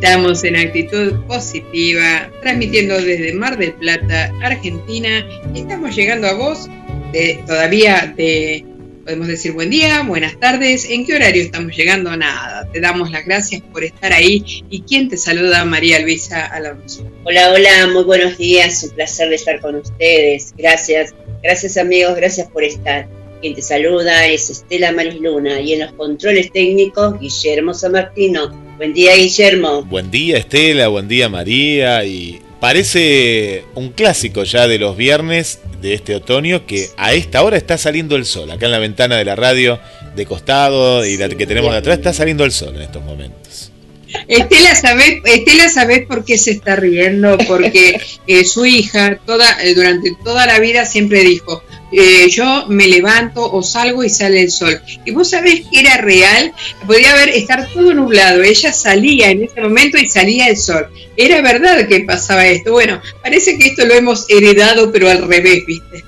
Estamos en actitud positiva, transmitiendo desde Mar del Plata, Argentina. Estamos llegando a vos de, todavía de, podemos decir buen día, buenas tardes. ¿En qué horario estamos llegando? Nada, te damos las gracias por estar ahí. ¿Y quién te saluda? María Luisa Alonso. Hola, hola, muy buenos días, un placer estar con ustedes. Gracias, gracias amigos, gracias por estar. Quien te saluda es Estela Maris Luna y en los controles técnicos Guillermo San Martino. Buen día Guillermo. Buen día Estela, buen día María y parece un clásico ya de los viernes de este otoño que a esta hora está saliendo el sol. Acá en la ventana de la radio de costado y la que tenemos de atrás está saliendo el sol en estos momentos. Estela, ¿sabés, Estela, ¿sabés por qué se está riendo? Porque eh, su hija toda, eh, durante toda la vida siempre dijo, eh, yo me levanto o salgo y sale el sol. Y vos sabés que era real, podía haber, estar todo nublado, ella salía en ese momento y salía el sol. Era verdad que pasaba esto. Bueno, parece que esto lo hemos heredado, pero al revés, ¿viste?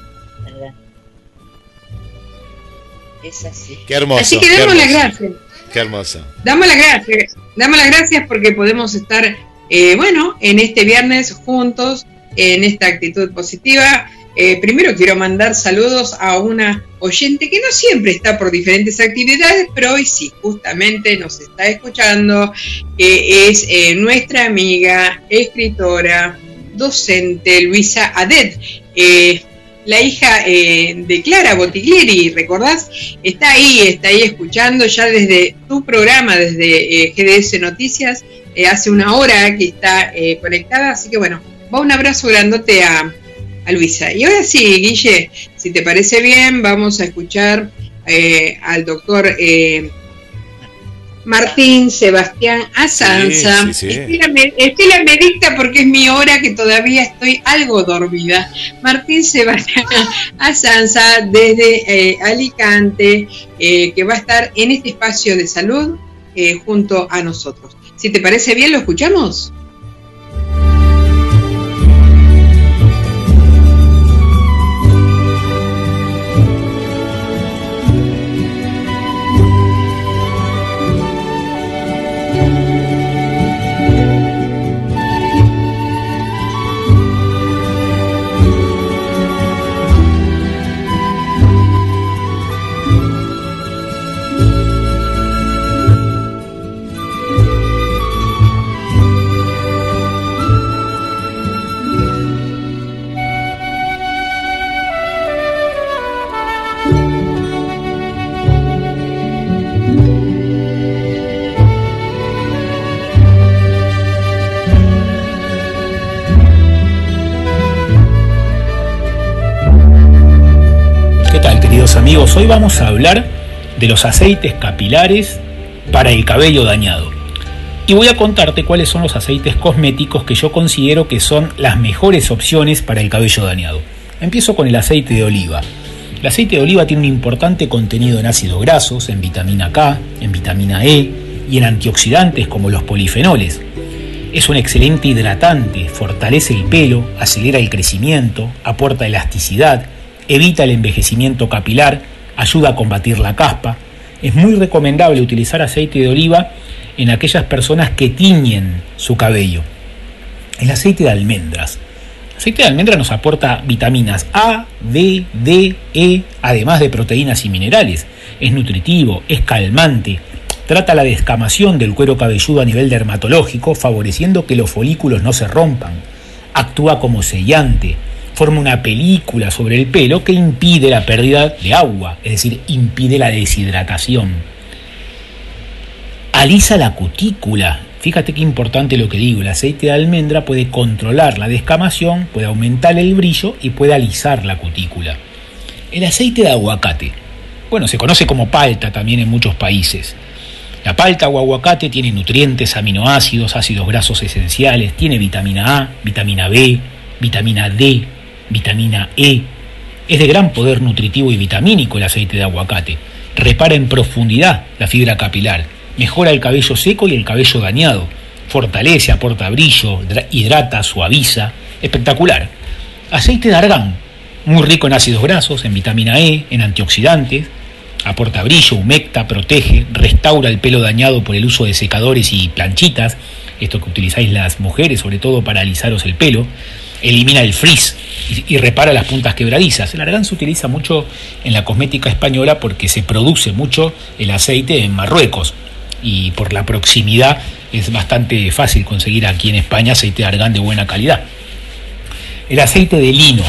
Es así. Qué hermoso. Así que damos las gracias. Qué hermoso. Damos las gracias. Las gracias porque podemos estar, eh, bueno, en este viernes juntos, en esta actitud positiva eh, primero quiero mandar saludos a una oyente que no siempre está por diferentes actividades, pero hoy sí, justamente nos está escuchando, que es eh, nuestra amiga, escritora, docente, Luisa Adet. La hija de Clara Botiglieri, ¿recordás? Está ahí, está ahí escuchando ya desde tu programa, desde GDS Noticias, hace una hora que está conectada, así que bueno, va un abrazo grandote a, Luisa. Y ahora sí, Guille, si te parece bien, vamos a escuchar eh, al doctor eh, Martín Sebastián Azanza. Estela, me, dicta porque es mi hora que todavía estoy algo dormida. Martín Sebastián Azanza desde eh, Alicante, que va a estar en este espacio de salud junto a nosotros. Si te parece bien, ¿lo escuchamos? Hoy vamos a hablar de los aceites capilares para el cabello dañado. Y voy a contarte cuáles son los aceites cosméticos que yo considero que son las mejores opciones para el cabello dañado. Empiezo con el aceite de oliva. El aceite de oliva tiene un importante contenido en ácidos grasos, en vitamina K, en vitamina E y en antioxidantes como los polifenoles. Es un excelente hidratante, fortalece el pelo, acelera el crecimiento, aporta elasticidad, evita el envejecimiento capilar ayuda a combatir la caspa. Es muy recomendable utilizar aceite de oliva en aquellas personas que tiñen su cabello. El aceite de almendras. El aceite de almendra nos aporta vitaminas A, D, D, E, además de proteínas y minerales. Es nutritivo, es calmante, trata la descamación del cuero cabelludo a nivel dermatológico, favoreciendo que los folículos no se rompan. Actúa como sellante, forma una película sobre el pelo que impide la pérdida de agua, es decir, impide la deshidratación. Alisa la cutícula. Fíjate qué importante lo que digo, el aceite de almendra puede controlar la descamación, puede aumentar el brillo y puede alisar la cutícula. El aceite de aguacate. Bueno, se conoce como palta también en muchos países. La palta o aguacate tiene nutrientes, aminoácidos, ácidos grasos esenciales, tiene vitamina A, vitamina B, vitamina D, vitamina E. Es de gran poder nutritivo y vitamínico el aceite de aguacate. Repara en profundidad la fibra capilar, mejora el cabello seco y el cabello dañado, fortalece, aporta brillo, hidrata, suaviza. Espectacular. Aceite de argán, muy rico en ácidos grasos, en vitamina E, en antioxidantes, Aporta brillo, humecta, protege, restaura el pelo dañado por el uso de secadores y planchitas, esto que utilizáis las mujeres sobre todo para alisaros el pelo, elimina el frizz y, repara las puntas quebradizas. El argán se utiliza mucho en la cosmética española porque se produce mucho el aceite en Marruecos y por la proximidad es bastante fácil conseguir aquí en España aceite de argán de buena calidad. El aceite de lino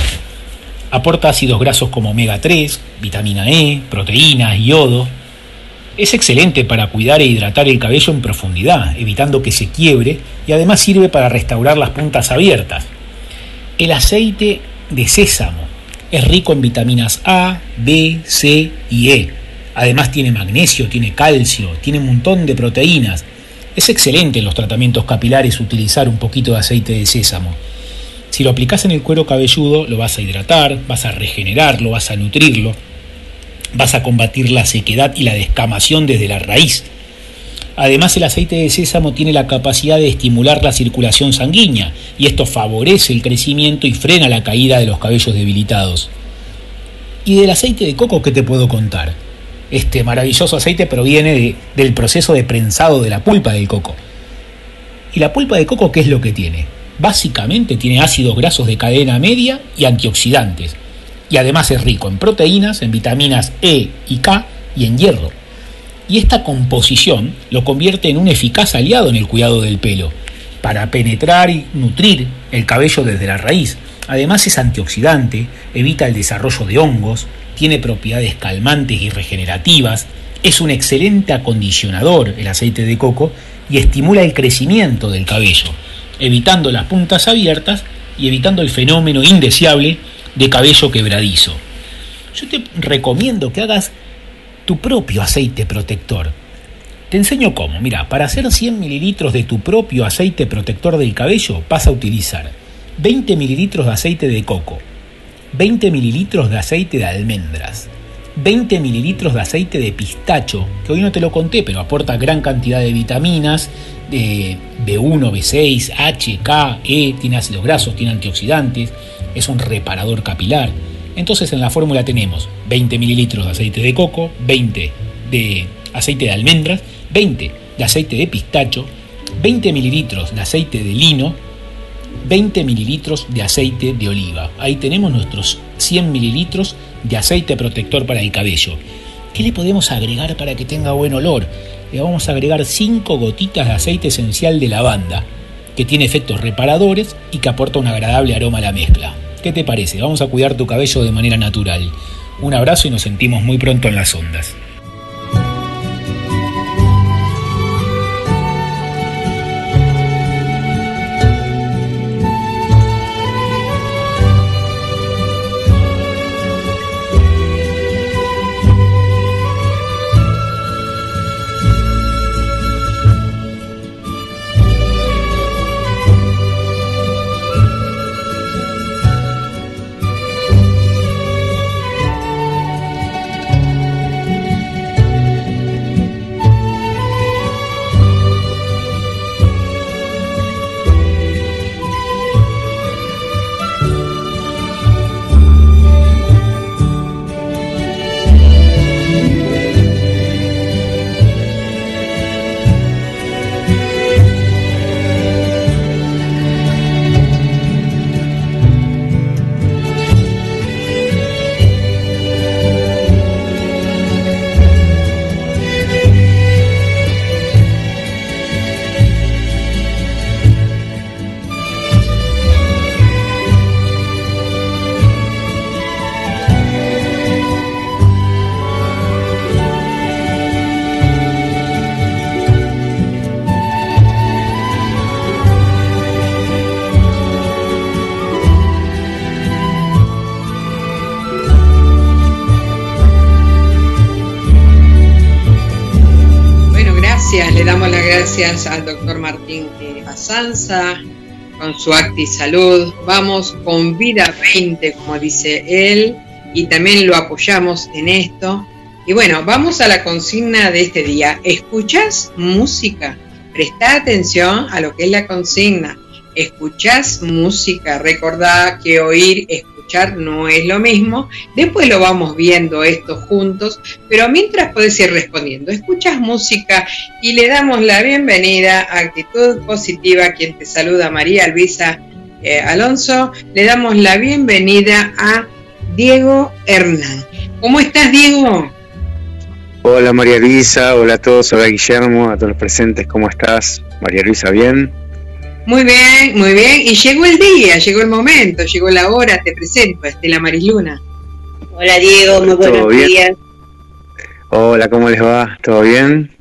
aporta ácidos grasos como omega 3, vitamina E, proteínas, yodo. Es excelente para cuidar e hidratar el cabello en profundidad, evitando que se quiebre y además sirve para restaurar las puntas abiertas. El aceite de sésamo es rico en vitaminas A, B, C y E. Además tiene magnesio, tiene calcio, tiene un montón de proteínas. Es excelente en los tratamientos capilares utilizar un poquito de aceite de sésamo. Si lo aplicas en el cuero cabelludo, lo vas a hidratar, vas a regenerarlo, vas a nutrirlo, vas a combatir la sequedad y la descamación desde la raíz. Además, el aceite de sésamo tiene la capacidad de estimular la circulación sanguínea y esto favorece el crecimiento y frena la caída de los cabellos debilitados. ¿Y del aceite de coco qué te puedo contar? Este maravilloso aceite proviene del proceso de prensado de la pulpa del coco. ¿Y la pulpa de coco qué es lo que tiene? Básicamente tiene ácidos grasos de cadena media y antioxidantes. Y además es rico en proteínas, en vitaminas E y K y en hierro. Y esta composición lo convierte en un eficaz aliado en el cuidado del pelo, para penetrar y nutrir el cabello desde la raíz. Además es antioxidante, evita el desarrollo de hongos, tiene propiedades calmantes y regenerativas, es un excelente acondicionador el aceite de coco y estimula el crecimiento del cabello evitando las puntas abiertas y evitando el fenómeno indeseable de cabello quebradizo. Yo te recomiendo que hagas tu propio aceite protector. Te enseño cómo. Mira, para hacer 100 mililitros de tu propio aceite protector del cabello vas a utilizar 20 mililitros de aceite de coco, 20 mililitros de aceite de almendras, 20 mililitros de aceite de pistacho, que hoy no te lo conté, pero aporta gran cantidad de vitaminas, de B1, B6, H, K, E, tiene ácidos grasos, tiene antioxidantes, es un reparador capilar. Entonces en la fórmula tenemos 20 mililitros de aceite de coco, 20 de aceite de almendras, 20 de aceite de pistacho, 20 mililitros de aceite de lino, 20 mililitros de aceite de oliva. Ahí tenemos nuestros 100 mililitros de aceite protector para el cabello. ¿Qué le podemos agregar para que tenga buen olor? Le vamos a agregar 5 gotitas de aceite esencial de lavanda, que tiene efectos reparadores y que aporta un agradable aroma a la mezcla. ¿Qué te parece? Vamos a cuidar tu cabello de manera natural. Un abrazo y nos sentimos muy pronto en las ondas. Su Acti Salud. Vamos con Vida 20, como dice él, y también lo apoyamos en esto. Y bueno, vamos a la consigna de este día. ¿Escuchas música? Presta atención a lo que es la consigna. ¿Escuchas música? Recordá que oír, escuchar no es lo mismo. Después lo vamos viendo esto juntos, pero mientras podés ir respondiendo. Escuchas música y le damos la bienvenida a Actitud Positiva, quien te saluda María Luisa eh, Alonso. Le damos la bienvenida a Diego Hernán. ¿Cómo estás, Diego? Hola María Luisa, hola a todos, hola Guillermo, a todos los presentes, ¿cómo estás? María Luisa, ¿bien? Muy bien, muy bien. Y llegó el día, llegó el momento, llegó la hora, te presento, Estela Marisluna. Hola Diego, muy buenos días. Hola, ¿cómo les va? ¿Todo bien?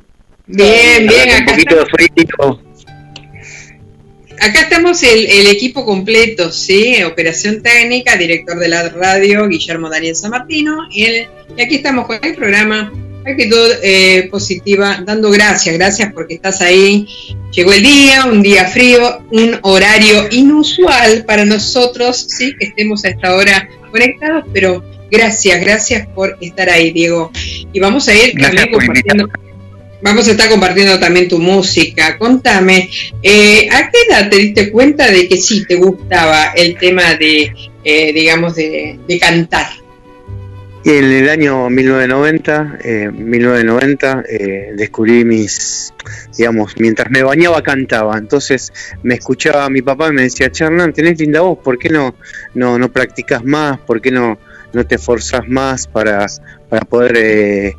Bien, bien. Acá un poquito de frío. Acá estamos el, equipo completo, ¿sí? Operación técnica, director de la radio, Guillermo Daniel San Martino, y, y aquí estamos con el programa Actitud eh, positiva, dando gracias, gracias porque estás ahí. Llegó el día, un día frío, un horario inusual para nosotros, sí, que estemos a esta hora conectados, pero gracias, gracias por estar ahí, Diego. Y vamos a ir también compartiendo. Vamos a estar compartiendo también tu música. Contame, eh, ¿a qué edad te diste cuenta de que sí te gustaba el tema de, eh, digamos, de cantar? En el año 1990, 1990 eh, eh, descubrí mis, digamos, mientras me bañaba cantaba. Entonces me escuchaba mi papá y me decía, Charnan, tenés linda voz, ¿por qué no, no, no practicas más? ¿Por qué no, no te esforzas más para, para poder eh,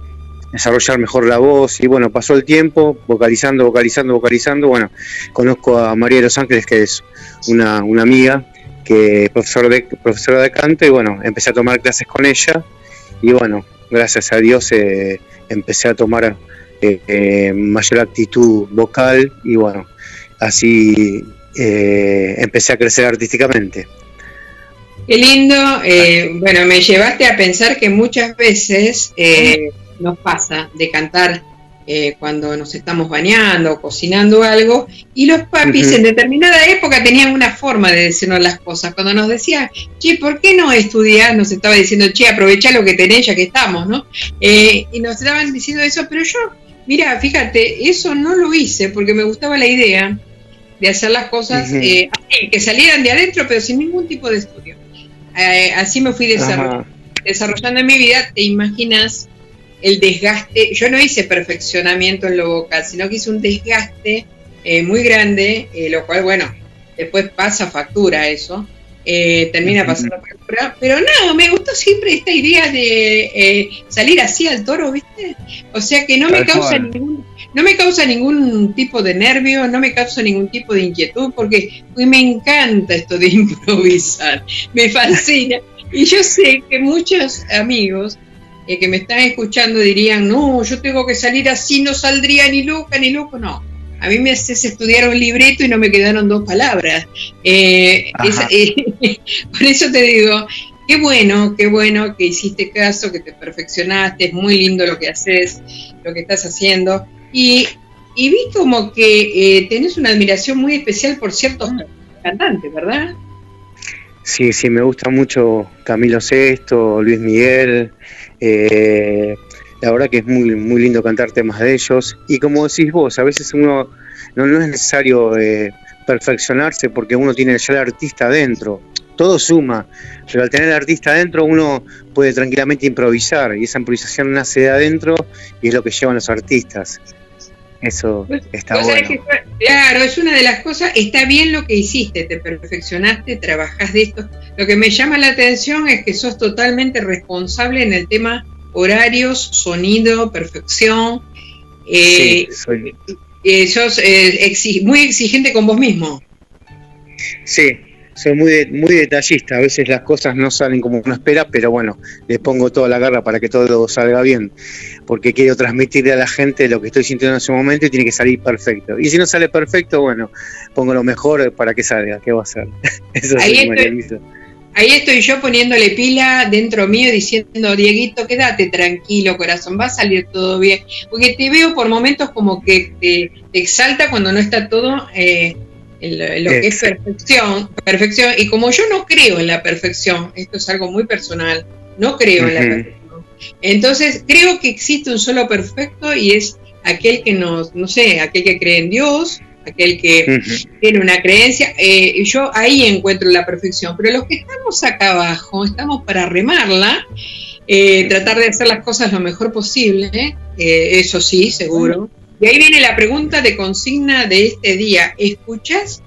desarrollar mejor la voz? Y bueno, pasó el tiempo, vocalizando, vocalizando, vocalizando. Bueno, conozco a María de los Ángeles, que es una, una amiga que profesor de, profesora de canto, y bueno, empecé a tomar clases con ella y bueno, gracias a Dios eh, empecé a tomar eh, eh, mayor actitud vocal y bueno, así empecé a crecer artísticamente. Qué lindo, bueno, me llevaste a pensar que muchas veces nos pasa de cantar eh, cuando nos estamos bañando cocinando algo, y los papis en determinada época tenían una forma de decirnos las cosas. Cuando nos decían, che, ¿por qué no estudiar? Nos estaba diciendo, che, aprovecha lo que tenés ya que estamos, ¿no? Eh, y nos estaban diciendo eso, pero yo, mira, fíjate, eso no lo hice porque me gustaba la idea de hacer las cosas eh, que salieran de adentro, pero sin ningún tipo de estudio. así me fui desarrollando, desarrollando en mi vida, te imaginas el desgaste, yo no hice perfeccionamiento en lo vocal, sino que hice un desgaste eh, muy grande, eh, lo cual, bueno, después pasa factura eso, eh, termina pasando factura, pero no, me gustó siempre esta idea de salir así al toro, ¿viste? O sea que no me causa ningún, no me causa ningún tipo de nervio, no me causa ningún tipo de inquietud, porque me encanta esto de improvisar, me fascina. Y yo sé que muchos amigos eh, que me están escuchando dirían, no, yo tengo que salir así, no saldría ni loca ni loco, no. A mí me haces estudiar un libreto y no me quedaron dos palabras. Eh, eh, por eso te digo, qué bueno, qué bueno que hiciste caso, que te perfeccionaste, es muy lindo lo que haces, lo que estás haciendo. Y, y vi como que tenés una admiración muy especial por ciertos cantantes, ¿verdad? Sí, sí, me gusta mucho Camilo Sesto, Luis Miguel, eh, la verdad que es muy, muy lindo cantar temas de ellos. Y como decís vos, a veces uno no, es necesario eh, perfeccionarse porque uno tiene ya el artista adentro. Todo suma, pero al tener el artista adentro uno puede tranquilamente improvisar y esa improvisación nace de adentro y es lo que llevan los artistas. Eso está bueno. claro, es una de las cosas, está bien lo que hiciste, te perfeccionaste, trabajás de esto. Lo que me llama la atención es que sos totalmente responsable en el tema horarios, sonido, perfección. Eh, sí, soy... Eh, sos eh, muy exigente con vos mismo. Sí, soy muy, muy detallista, a veces las cosas no salen como uno espera, pero bueno, le pongo toda la garra para que todo salga bien, porque quiero transmitirle a la gente lo que estoy sintiendo en ese momento y tiene que salir perfecto. Y si no sale perfecto, bueno, pongo lo mejor para que salga, ¿qué va a ser? Eso ahí, estoy, ahí estoy yo poniéndole pila dentro mío diciendo, Dieguito, quédate tranquilo, corazón, va a salir todo bien, porque te veo por momentos como que te, exalta cuando no está todo... Eh, lo que es perfección, perfección, y como yo no creo en la perfección, esto es algo muy personal, no creo en la perfección. Entonces, creo que existe un solo perfecto y es aquel que nos, no sé, aquel que cree en Dios aquel que tiene una creencia, eh, yo ahí encuentro la perfección, pero los que estamos acá abajo, estamos para remarla, eh, tratar de hacer las cosas lo mejor posible, eh, eso sí, seguro. Y ahí viene la pregunta de consigna de este día, ¿escuchas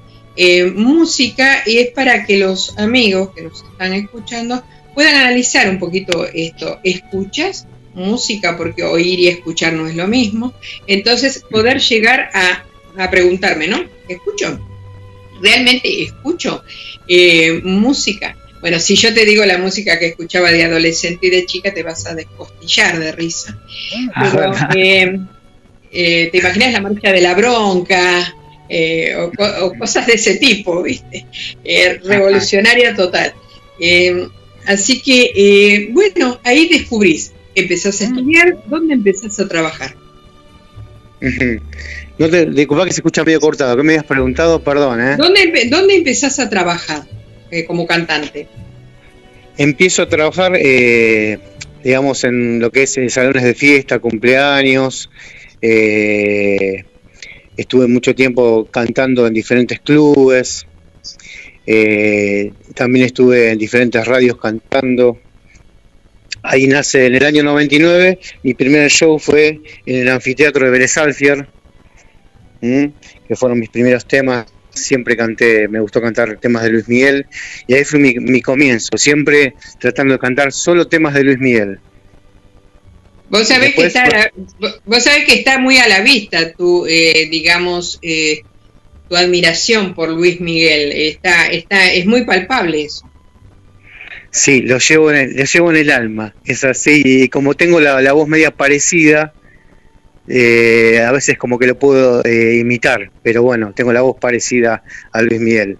música? Y es para que los amigos que nos están escuchando puedan analizar un poquito esto, ¿escuchas? música, porque oír y escuchar no es lo mismo. Entonces, poder llegar a a preguntarme, ¿no? ¿Escucho? ¿Realmente escucho eh, música? Bueno, si yo te digo la música que escuchaba de adolescente y de chica, te vas a descostillar de risa. Ah, eh, eh, te imaginas la marcha de la bronca o, cosas de ese tipo, ¿viste? revolucionaria total. así que, bueno, ahí descubrís, empezás a estudiar, ¿dónde empezás a trabajar? No te, disculpa que se escucha medio cortado. ¿Qué me habías preguntado? Perdón, ¿eh? ¿Dónde, ¿Dónde empezás a trabajar eh, como cantante? Empiezo a trabajar, eh, digamos, en lo que es salones de fiesta, cumpleaños. Estuve mucho tiempo cantando en diferentes clubes. también estuve en diferentes radios cantando. Ahí nace en el año 99. Mi primer show fue en el anfiteatro de Vélez que fueron mis primeros temas. Siempre canté, me gustó cantar temas de Luis Miguel y ahí fue mi, comienzo, siempre tratando de cantar solo temas de Luis Miguel. Vos sabés, que, está, vos sabés que está muy a la vista tu, eh, digamos, eh, tu admiración por Luis Miguel. Está, está, es muy palpable eso. Sí, lo llevo en el, lo llevo en el alma. Es así, y como tengo la, la voz media parecida, eh, a veces como que lo puedo eh, imitar, pero bueno, tengo la voz parecida a Luis Miguel.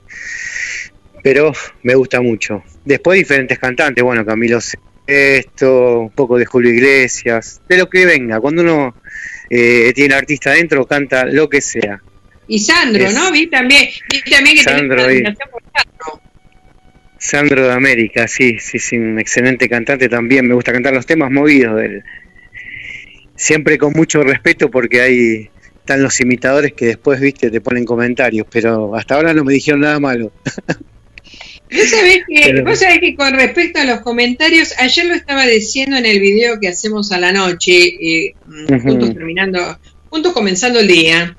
Pero me gusta mucho. Después diferentes cantantes, bueno, Camilo esto, un poco de Julio Iglesias, de lo que venga. Cuando uno eh, tiene artista adentro, canta lo que sea. Y Sandro, ¿no? Vi también, también que Sandro, Sandro. Sandro de América, sí, sí, sí, un excelente cantante también. Me gusta cantar los temas movidos del, siempre con mucho respeto porque hay están los imitadores que después, viste, te ponen comentarios, pero hasta ahora no me dijeron nada malo. Vos sabés, que, que con respecto a los comentarios, ayer lo estaba diciendo en el video que hacemos a la noche, eh, juntos terminando, juntos comenzando el día,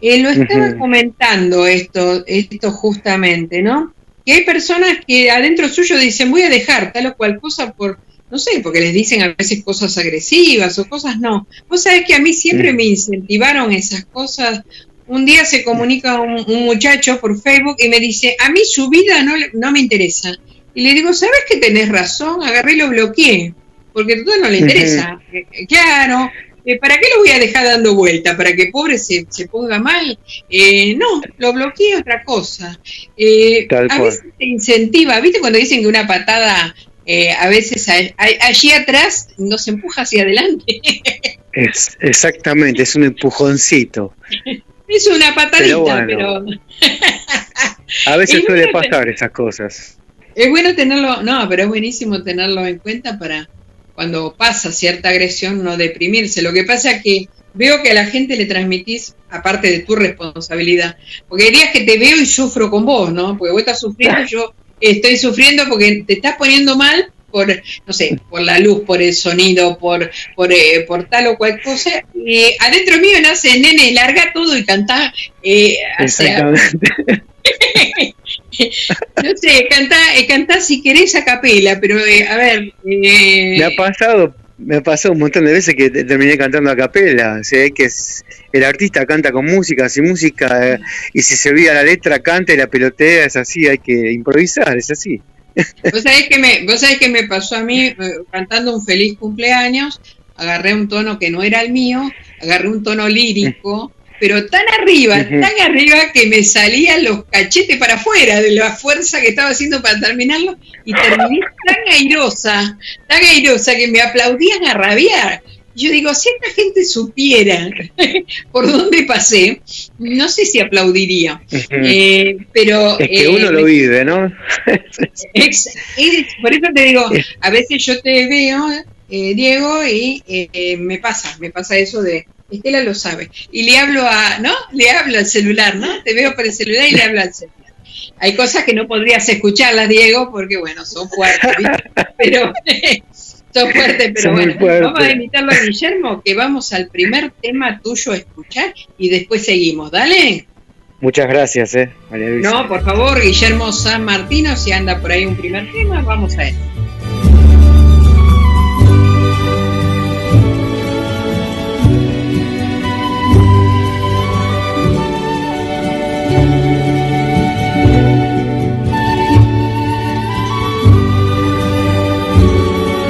eh, lo estaba comentando esto, esto justamente, ¿no? Que hay personas que adentro suyo dicen voy a dejar tal o cual cosa por no sé, porque les dicen a veces cosas agresivas o cosas no. Vos sabés que a mí siempre me incentivaron esas cosas. Un día se comunica un, muchacho por Facebook y me dice, a mí su vida no, no me interesa. Y le digo, ¿sabes que tenés razón? Agarré y lo bloqueé, porque a todo no le interesa. Eh, eh, claro, eh, ¿para qué lo voy a dejar dando vuelta? ¿Para que pobre se, se ponga mal? no, lo bloqueé otra cosa. a veces te incentiva, ¿viste cuando dicen que una patada eh, a veces allí atrás nos empuja hacia adelante. Es, exactamente, es un empujoncito. Es una patadita, pero... a veces suele pasar esas cosas. Es bueno tenerlo, no, pero es buenísimo tenerlo en cuenta para cuando pasa cierta agresión no deprimirse. Lo que pasa es que veo que a la gente le transmitís, aparte de tu responsabilidad, porque hay días que te veo y sufro con vos, ¿no? Porque vos estás sufriendo, yo estoy sufriendo porque te estás poniendo mal por, no sé, por la luz, por el sonido, por, por, eh, por tal o cual cosa. Y adentro mío nace, nene, larga todo y canta. Eh, Exactamente. no sé, canta, eh, canta si querés a capela, pero eh, a ver. Me ha pasado, me ha pasado un montón de veces que terminé cantando a capela. O sea, que el artista canta con música, sin música, eh, y si se olvida la letra, canta y la pelotea, es así, hay que improvisar, es así. ¿Vos sabés que me, vos sabés que me pasó a mí eh, cantando un feliz cumpleaños? Agarré un tono que no era el mío, agarré un tono lírico pero tan arriba, tan arriba que me salían los cachetes para afuera de la fuerza que estaba haciendo para terminarlo y terminé tan airosa, tan airosa que me aplaudían a rabiar. Yo digo, si esta gente supiera por dónde pasé, no sé si aplaudiría. Eh, pero es que uno lo eh, vive, ¿no? por eso te digo, a veces yo te veo, eh, Diego, y me pasa, me pasa eso de Estela lo sabe. Y le hablo a, ¿no? Le hablo al celular, ¿no? Te veo por el celular y le hablo al celular. Hay cosas que no podrías escucharlas, Diego, porque bueno, son fuertes, pero son fuertes, pero bueno, vamos a invitarlo a Guillermo, que vamos al primer tema tuyo a escuchar y después seguimos, dale. Muchas gracias, eh, María Luisa. No, por favor, Guillermo San Martino, si anda por ahí un primer tema, vamos a él.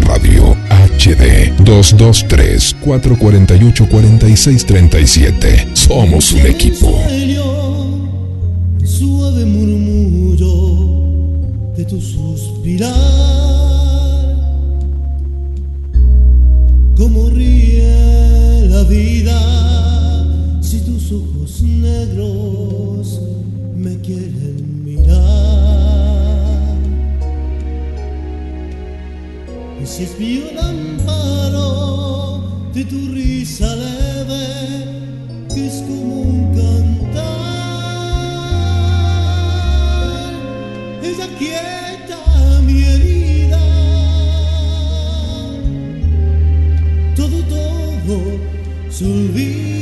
Radio HD 223-448-4637. Somos un equipo. Suave murmullo de tu suspirar. Como ríe la vida si tus ojos negros es mío el de tu risa leve, que es como un cantar. Ella quieta mi herida, todo, todo se olvida.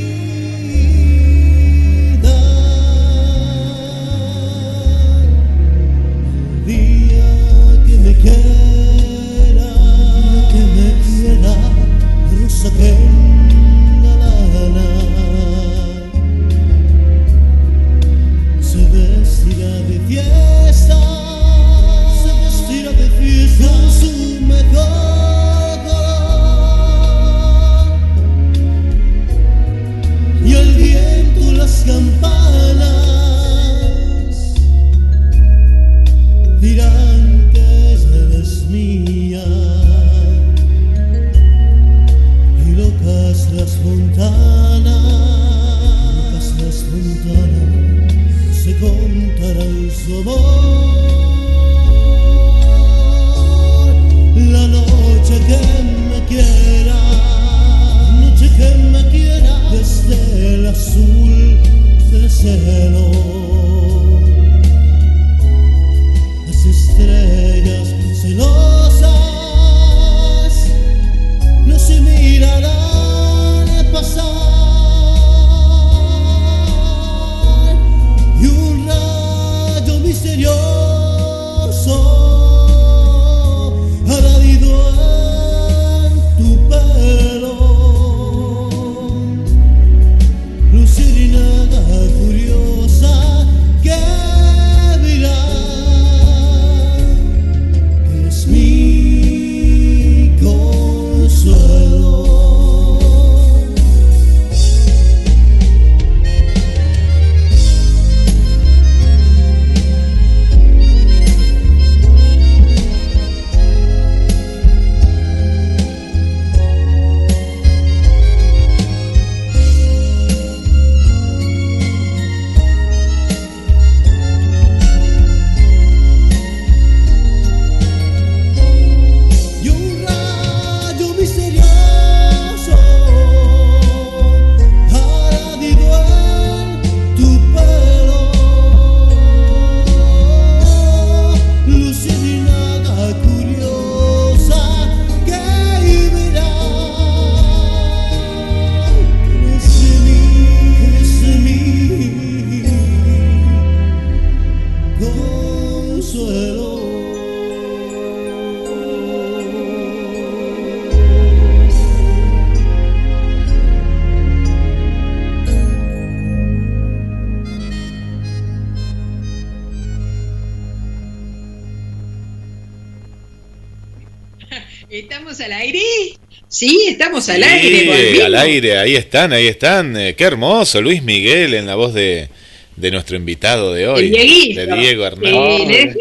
Aire. ahí están, ahí están. Eh, qué hermoso, Luis Miguel en la voz de, de nuestro invitado de hoy, de Diego Hernández.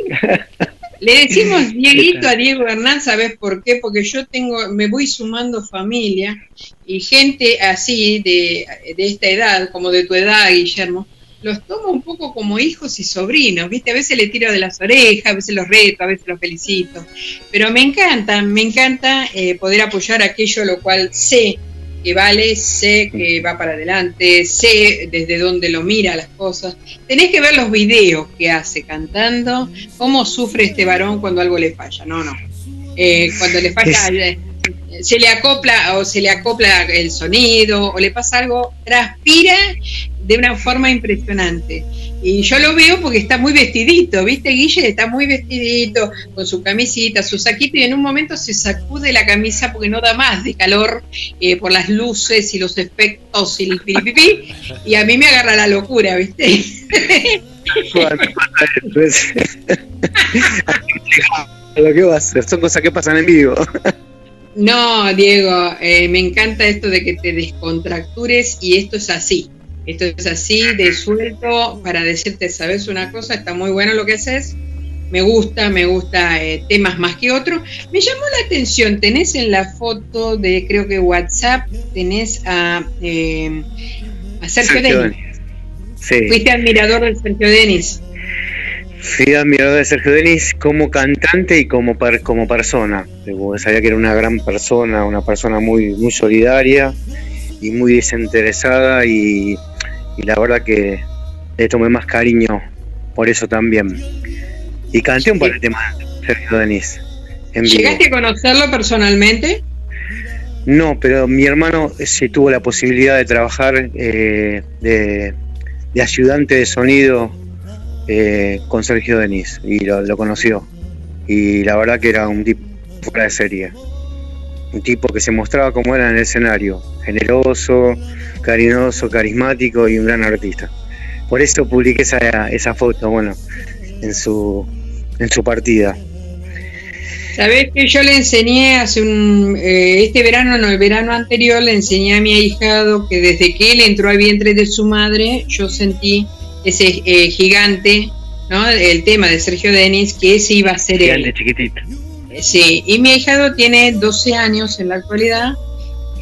le, decimos Dieguito a Diego Hernández, ¿sabes por qué? Porque yo tengo, me voy sumando familia y gente así de, de esta edad, como de tu edad, Guillermo, los tomo un poco como hijos y sobrinos, ¿viste? A veces le tiro de las orejas, a veces los reto, a veces los felicito. Pero me encanta, me encanta eh, poder apoyar aquello lo cual sé que vale, sé que va para adelante, sé desde dónde lo mira las cosas. Tenés que ver los videos que hace cantando, cómo sufre este varón cuando algo le falla. No, no. Eh, cuando le falla, eh, se le acopla o se le acopla el sonido o le pasa algo, transpira de una forma impresionante. Y yo lo veo porque está muy vestidito, ¿viste, Guille? Está muy vestidito, con su camisita, su saquito, y en un momento se sacude la camisa porque no da más de calor eh, por las luces y los efectos y el piripipi, y a mí me agarra la locura, ¿viste? lo que va a hacer, son cosas que pasan en vivo. No, Diego, eh, me encanta esto de que te descontractures y esto es así. Esto es así, de suelto, para decirte, ¿sabes una cosa? Está muy bueno lo que haces. Me gusta, me gusta eh, temas más que otros. Me llamó la atención, tenés en la foto de, creo que WhatsApp, tenés a, eh, a Sergio, Denis. Sí. Fuiste admirador del Sergio Denis. Fui admirador de Sergio Denis como cantante y como, como persona. Sabía que era una gran persona, una persona muy, muy solidaria y muy desinteresada y, la verdad que le tomé más cariño por eso también. Y canté un par de temas Sergio Denis. ¿Llegaste a conocerlo personalmente? No, pero mi hermano se tuvo la posibilidad de trabajar eh, de, de ayudante de sonido eh, con Sergio Denis y lo, conoció. Y la verdad que era un tipo fuera de serie. Un tipo que se mostraba como era en el escenario, generoso, cariñoso, carismático y un gran artista. Por eso publiqué esa, esa foto, bueno, en su, en su partida. Sabés que yo le enseñé hace un, eh, este verano, no, el verano anterior, le enseñé a mi ahijado que desde que él entró al vientre de su madre, yo sentí ese eh, gigante, ¿no? El tema de Sergio Denis, que ese iba a ser gigante chiquitito. Sí, y mi hijado tiene 12 años en la actualidad.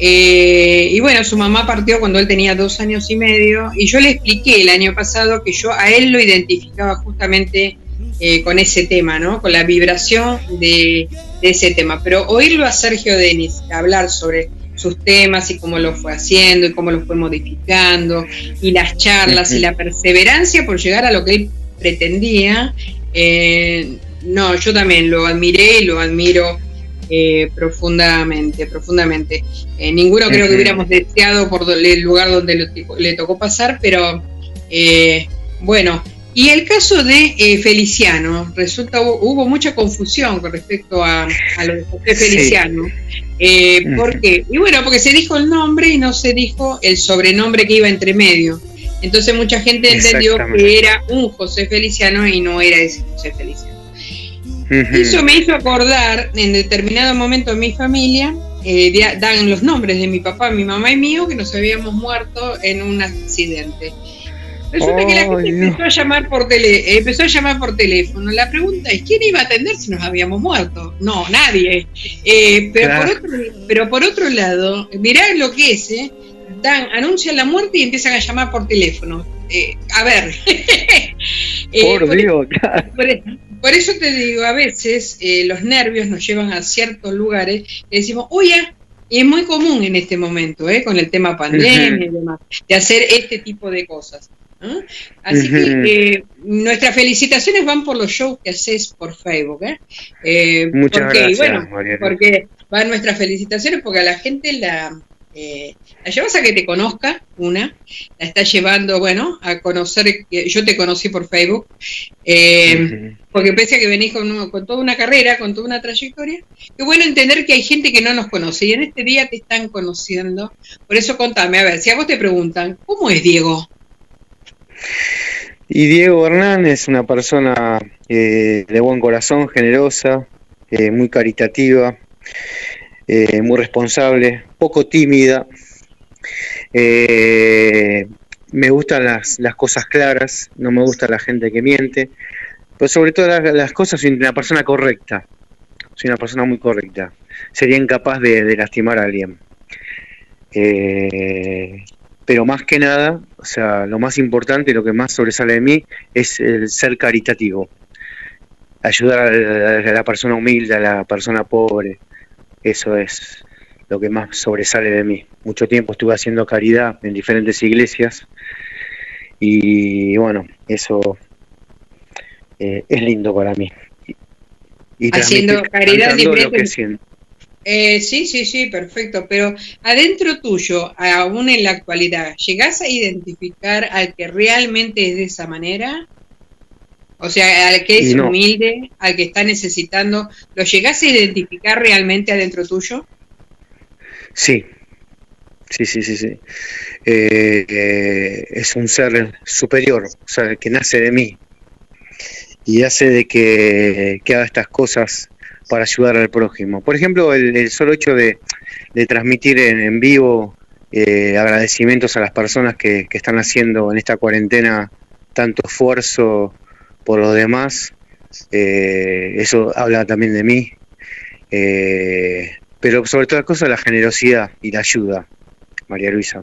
Eh, y bueno, su mamá partió cuando él tenía dos años y medio. Y yo le expliqué el año pasado que yo a él lo identificaba justamente eh, con ese tema, ¿no? Con la vibración de, de, ese tema. Pero oírlo a Sergio Denis hablar sobre sus temas y cómo lo fue haciendo y cómo lo fue modificando y las charlas y la perseverancia por llegar a lo que él pretendía. Eh, no, yo también lo admiré y lo admiro eh, profundamente, profundamente. Eh, ninguno creo que hubiéramos deseado por el lugar donde le, le tocó pasar, pero bueno, y el caso de eh, Feliciano, resulta hubo, mucha confusión con respecto a, lo de José Feliciano. Eh, ¿Por qué? Y bueno, porque se dijo el nombre y no se dijo el sobrenombre que iba entre medio. Entonces mucha gente entendió que era un José Feliciano y no era ese José Feliciano. Eso me hizo acordar en determinado momento en mi familia, eh, dan los nombres de mi papá, mi mamá y mío, que nos habíamos muerto en un accidente. Resulta que la gente empezó a llamar por tele, empezó a llamar por teléfono. La pregunta es quién iba a atender si nos habíamos muerto. No, nadie. Eh, pero, por otro, pero por otro lado, mirá lo que es, ¿eh? Dan, anuncian la muerte y empiezan a llamar por teléfono. Eh, a ver. por Dios, por, eso te digo, a veces los nervios nos llevan a ciertos lugares y decimos, oye, y es muy común en este momento, ¿eh? con el tema pandemia y demás, de hacer este tipo de cosas. Así que eh, nuestras felicitaciones van por los shows que haces por Facebook. ¿eh? eh Muchas porque, gracias, bueno, porque van nuestras felicitaciones porque a la gente la, eh, la llevas a que te conozca, una, la estás llevando, bueno, a conocer, que yo te conocí por Facebook, porque pese a que venís con, con, toda una carrera, con toda una trayectoria, qué bueno entender que hay gente que no nos conoce y en este día te están conociendo. Por eso contame, a ver, si a vos te preguntan, ¿cómo es Diego? Y Diego Hernán es una persona eh, de buen corazón, generosa, eh, muy caritativa, eh, muy responsable, poco tímida. Eh, me gustan las, las, cosas claras, no me gusta la gente que miente, pero sobre todo las, cosas soy una persona correcta, soy una persona muy correcta, sería incapaz de, de lastimar a alguien. Eh, pero más que nada, o sea, lo más importante, lo que más sobresale de mí es el ser caritativo, ayudar a la persona humilde, a la persona pobre, eso es lo que más sobresale de mí. Mucho tiempo estuve haciendo caridad en diferentes iglesias y bueno, eso eh, es lindo para mí. Y haciendo caridad en eh, sí, sí, sí, perfecto. Pero adentro tuyo, aún en la actualidad, ¿llegás a identificar al que realmente es de esa manera? O sea, al que es humilde, al que está necesitando, ¿lo llegás a identificar realmente adentro tuyo? Sí, sí, sí, sí, sí. Eh, eh, es un ser superior, o sea, que nace de mí y hace de que, haga estas cosas para ayudar al prójimo. Por ejemplo, el, solo hecho de, transmitir en, vivo eh, agradecimientos a las personas que, que están haciendo en esta cuarentena tanto esfuerzo por los demás, eh, eso habla también de mí, eh, pero sobre todas las cosas la generosidad y la ayuda, María Luisa.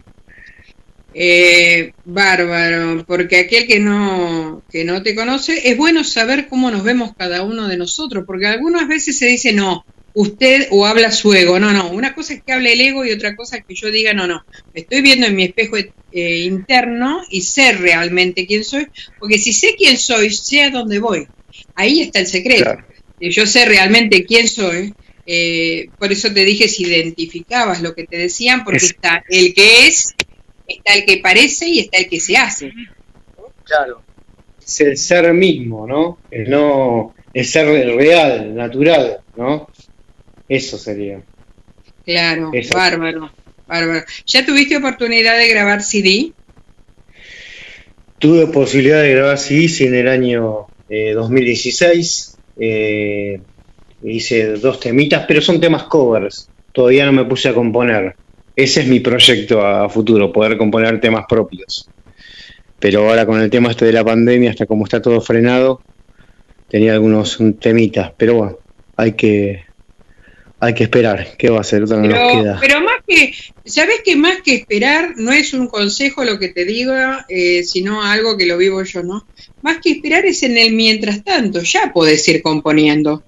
Eh, bárbaro, porque aquel que no, que no te conoce, es bueno saber cómo nos vemos cada uno de nosotros, porque algunas veces se dice no, usted o habla su ego, no, no, una cosa es que hable el ego y otra cosa es que yo diga no, no, me estoy viendo en mi espejo eh, interno y sé realmente quién soy, porque si sé quién soy, sé a dónde voy. Ahí está el secreto. Yo sé realmente quién soy, eh, por eso te dije si identificabas lo que te decían, porque está el que es, está el que parece y está el que se hace. Claro. Es el ser mismo, ¿no? El no, el ser real, natural, ¿no? Eso sería. Claro, bárbaro. Bárbaro. ¿Ya tuviste oportunidad de grabar CD? Tuve posibilidad de grabar CD en el año 2016. Eh, eh, hice dos temitas, pero son temas covers. Todavía no me puse a componer. Ese es mi proyecto a futuro, poder componer temas propios. Pero ahora con el tema este de la pandemia, hasta como está todo frenado, tenía algunos temitas. Pero bueno, hay que hay que esperar, ¿qué va a ser? pero, pero más que, ¿sabes que más que esperar no es un consejo lo que te diga, eh, sino algo que lo vivo yo, ¿no? Más que esperar es en el mientras tanto, ya podés ir componiendo.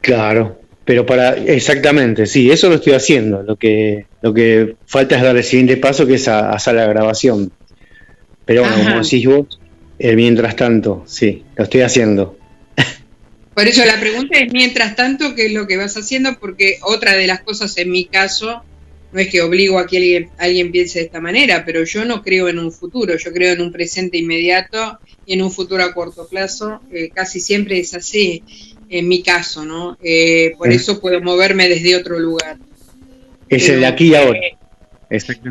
Claro, pero para, exactamente, sí, eso lo estoy haciendo, lo que, lo que falta es dar el siguiente paso que es a, hacer la grabación. Pero bueno, como decís vos, el mientras tanto, sí, lo estoy haciendo. Por eso la pregunta es, mientras tanto, ¿qué es lo que vas haciendo? Porque otra de las cosas en mi caso, no es que obligo a que alguien, piense de esta manera, pero yo no creo en un futuro, yo creo en un presente inmediato y en un futuro a corto plazo. Eh, casi siempre es así, en mi caso, ¿no? Eh, por eso puedo moverme desde otro lugar. Es el de aquí y ahora.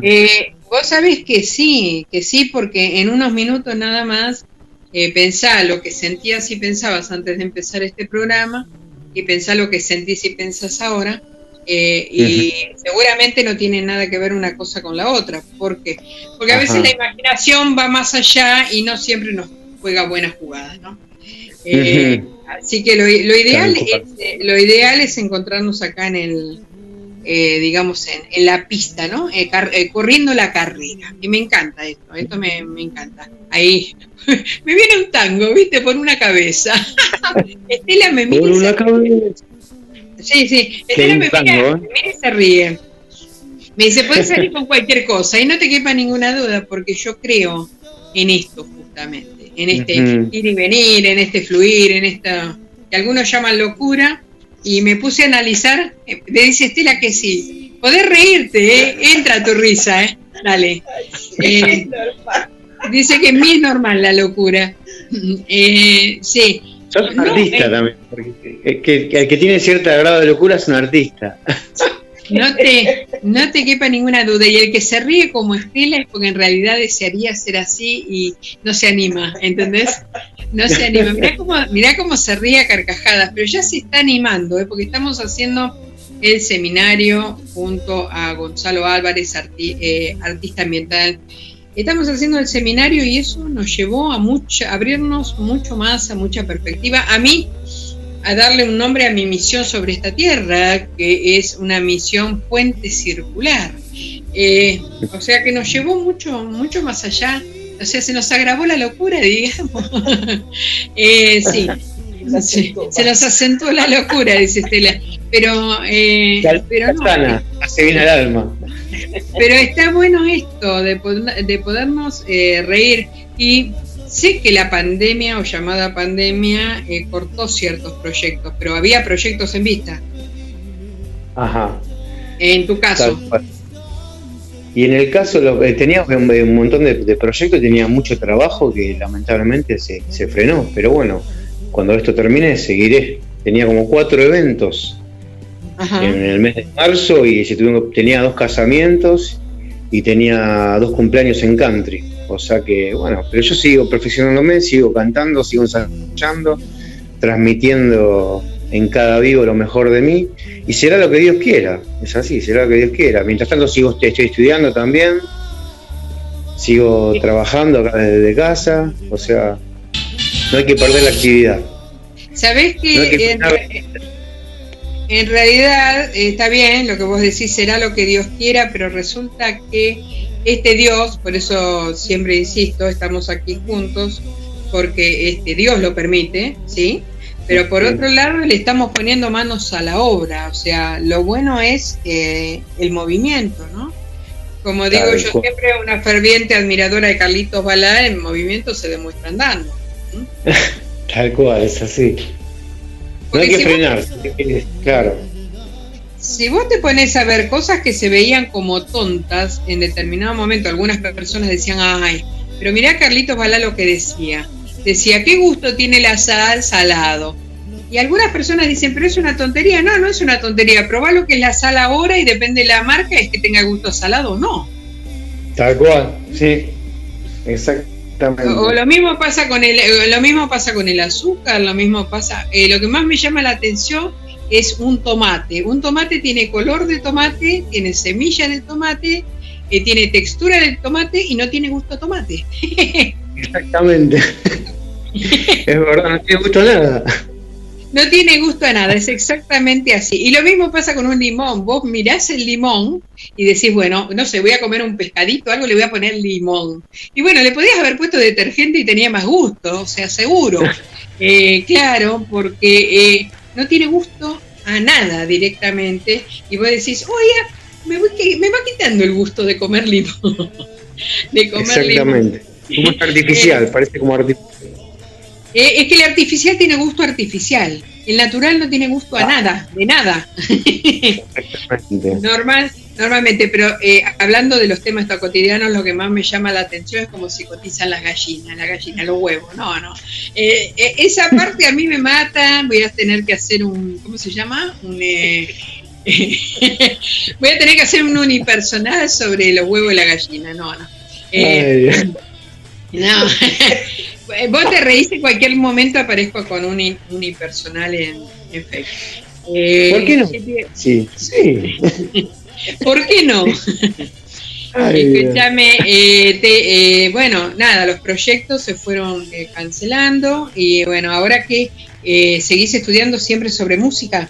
Eh, vos sabés que sí, que sí, porque en unos minutos nada más eh, pensá lo que sentías y pensabas antes de empezar este programa y pensá lo que sentís y pensás ahora. Eh, y seguramente no tiene nada que ver una cosa con la otra. ¿Por qué? Porque a veces la imaginación va más allá y no siempre nos juega buenas jugadas, ¿no? Eh, así que lo, ideal es, lo ideal es encontrarnos acá en el, eh, digamos, en, en, la pista, ¿no? Eh, eh, corriendo la carrera. Y me encanta esto, esto me, me encanta. Ahí, me viene un tango, ¿viste? Por una cabeza. Estela me mira. Por una cabeza. Sí, sí. Estela me mira, me mira y se ríe. Me dice, puedes salir con cualquier cosa. Y no te quepa ninguna duda, porque yo creo en esto, justamente. En este ir y venir, en este fluir, en esta. que algunos llaman locura y me puse a analizar, eh, me dice Estela que sí. Podés reírte, ¿eh? entra tu risa, ¿eh? dale. Eh, dice que en mí es normal la locura. Eh, sí. Sos un artista también, porque el que, el que tiene cierto grado de locura es un artista. No te, no te quepa ninguna duda. Y el que se ríe como Estela es porque en realidad desearía ser así y no se anima, ¿entendés? No se anima. Mirá cómo, mirá cómo se ríe a carcajadas, pero ya se está animando, ¿eh? porque estamos haciendo el seminario junto a Gonzalo Álvarez, eh, artista ambiental. Estamos haciendo el seminario y eso nos llevó a, mucho, abrirnos mucho más, a mucha perspectiva. A mí, a darle un nombre a mi misión sobre esta tierra, que es una misión puente circular. Eh, o sea que nos llevó mucho, mucho más allá. O sea, se nos agravó la locura, digamos. Eh, sí. Se, nos acentuó la locura, dice Estela. Pero, eh, pero no. hace bien al alma. Pero está bueno esto de, de podernos eh, reír. Y sé que la pandemia o llamada pandemia eh, cortó ciertos proyectos, pero había proyectos en vista. Ajá. En tu caso. Y en el caso, lo, eh, tenía un, montón de, de, proyectos, tenía mucho trabajo que lamentablemente se, se frenó. Pero bueno, cuando esto termine, seguiré. Tenía como cuatro eventos en el mes de marzo y tenía dos casamientos y tenía dos cumpleaños en country. O sea que, bueno, pero yo sigo perfeccionándome, sigo cantando, sigo ensayando, transmitiendo en cada vivo lo mejor de mí y será lo que Dios quiera, es así, será lo que Dios quiera. Mientras tanto sigo, estoy estudiando también, sigo trabajando acá desde casa, o sea, no hay que perder la actividad. ¿Sabés que, en realidad está bien, lo que vos decís será lo que Dios quiera, pero resulta que este Dios, por eso siempre insisto, estamos aquí juntos, porque este Dios lo permite, ¿sí? Pero por otro lado le estamos poniendo manos a la obra, o sea, lo bueno es eh, el movimiento, ¿no? Como digo yo siempre, una ferviente admiradora de Carlitos Balá, el movimiento se demuestra andando. Tal cual, es así no hay que frenar, claro. Si vos te pones a ver cosas que se veían como tontas en determinado momento, algunas personas decían, ay, pero mirá Carlitos Balá lo que decía. Decía, ¿qué gusto tiene la sal salado? Y algunas personas dicen, pero es una tontería. No, no es una tontería. Probá lo que es la sal ahora y depende de la marca, es que tenga gusto salado o no. Tal cual, sí. Exacto. O, lo mismo pasa con el, eh, lo mismo pasa con el azúcar, lo mismo pasa. Eh, lo que más me llama la atención es un tomate. Un tomate tiene color de tomate, tiene semilla de tomate, eh, tiene textura de tomate y no tiene gusto a tomate. Exactamente. es verdad, no tiene gusto a nada. No tiene gusto a nada, es exactamente así. Y lo mismo pasa con un limón. Vos mirás el limón y decís, bueno, no sé, voy a comer un pescadito, algo le voy a poner limón. Y bueno, le podías haber puesto detergente y tenía más gusto, o sea, seguro. Eh, claro, porque eh, no tiene gusto a nada directamente. Y vos decís, oye, me, me va quitando el gusto de comer limón. de comer Exactamente. Como es artificial, eh, parece como artificial. Eh, es que el artificial tiene gusto artificial. El natural no tiene gusto a ah. nada, de nada. Normal, normalmente, pero eh, hablando de los temas cotidianos, lo que más me llama la atención es como si cotizan las gallinas, las gallinas, los huevos. No, no. Eh, esa parte a mí me mata. Voy a tener que hacer un, ¿cómo se llama? Un, voy a tener que hacer un unipersonal sobre los huevos y la gallina. No, no. no. Eh, vos te reís en cualquier momento aparezco con un unipersonal en, Facebook. Eh, ¿Por qué no? Sí, sí. ¿Por qué no? Escuchame, eh, bueno, nada, los proyectos se fueron cancelando y bueno, ahora que seguís estudiando siempre sobre música.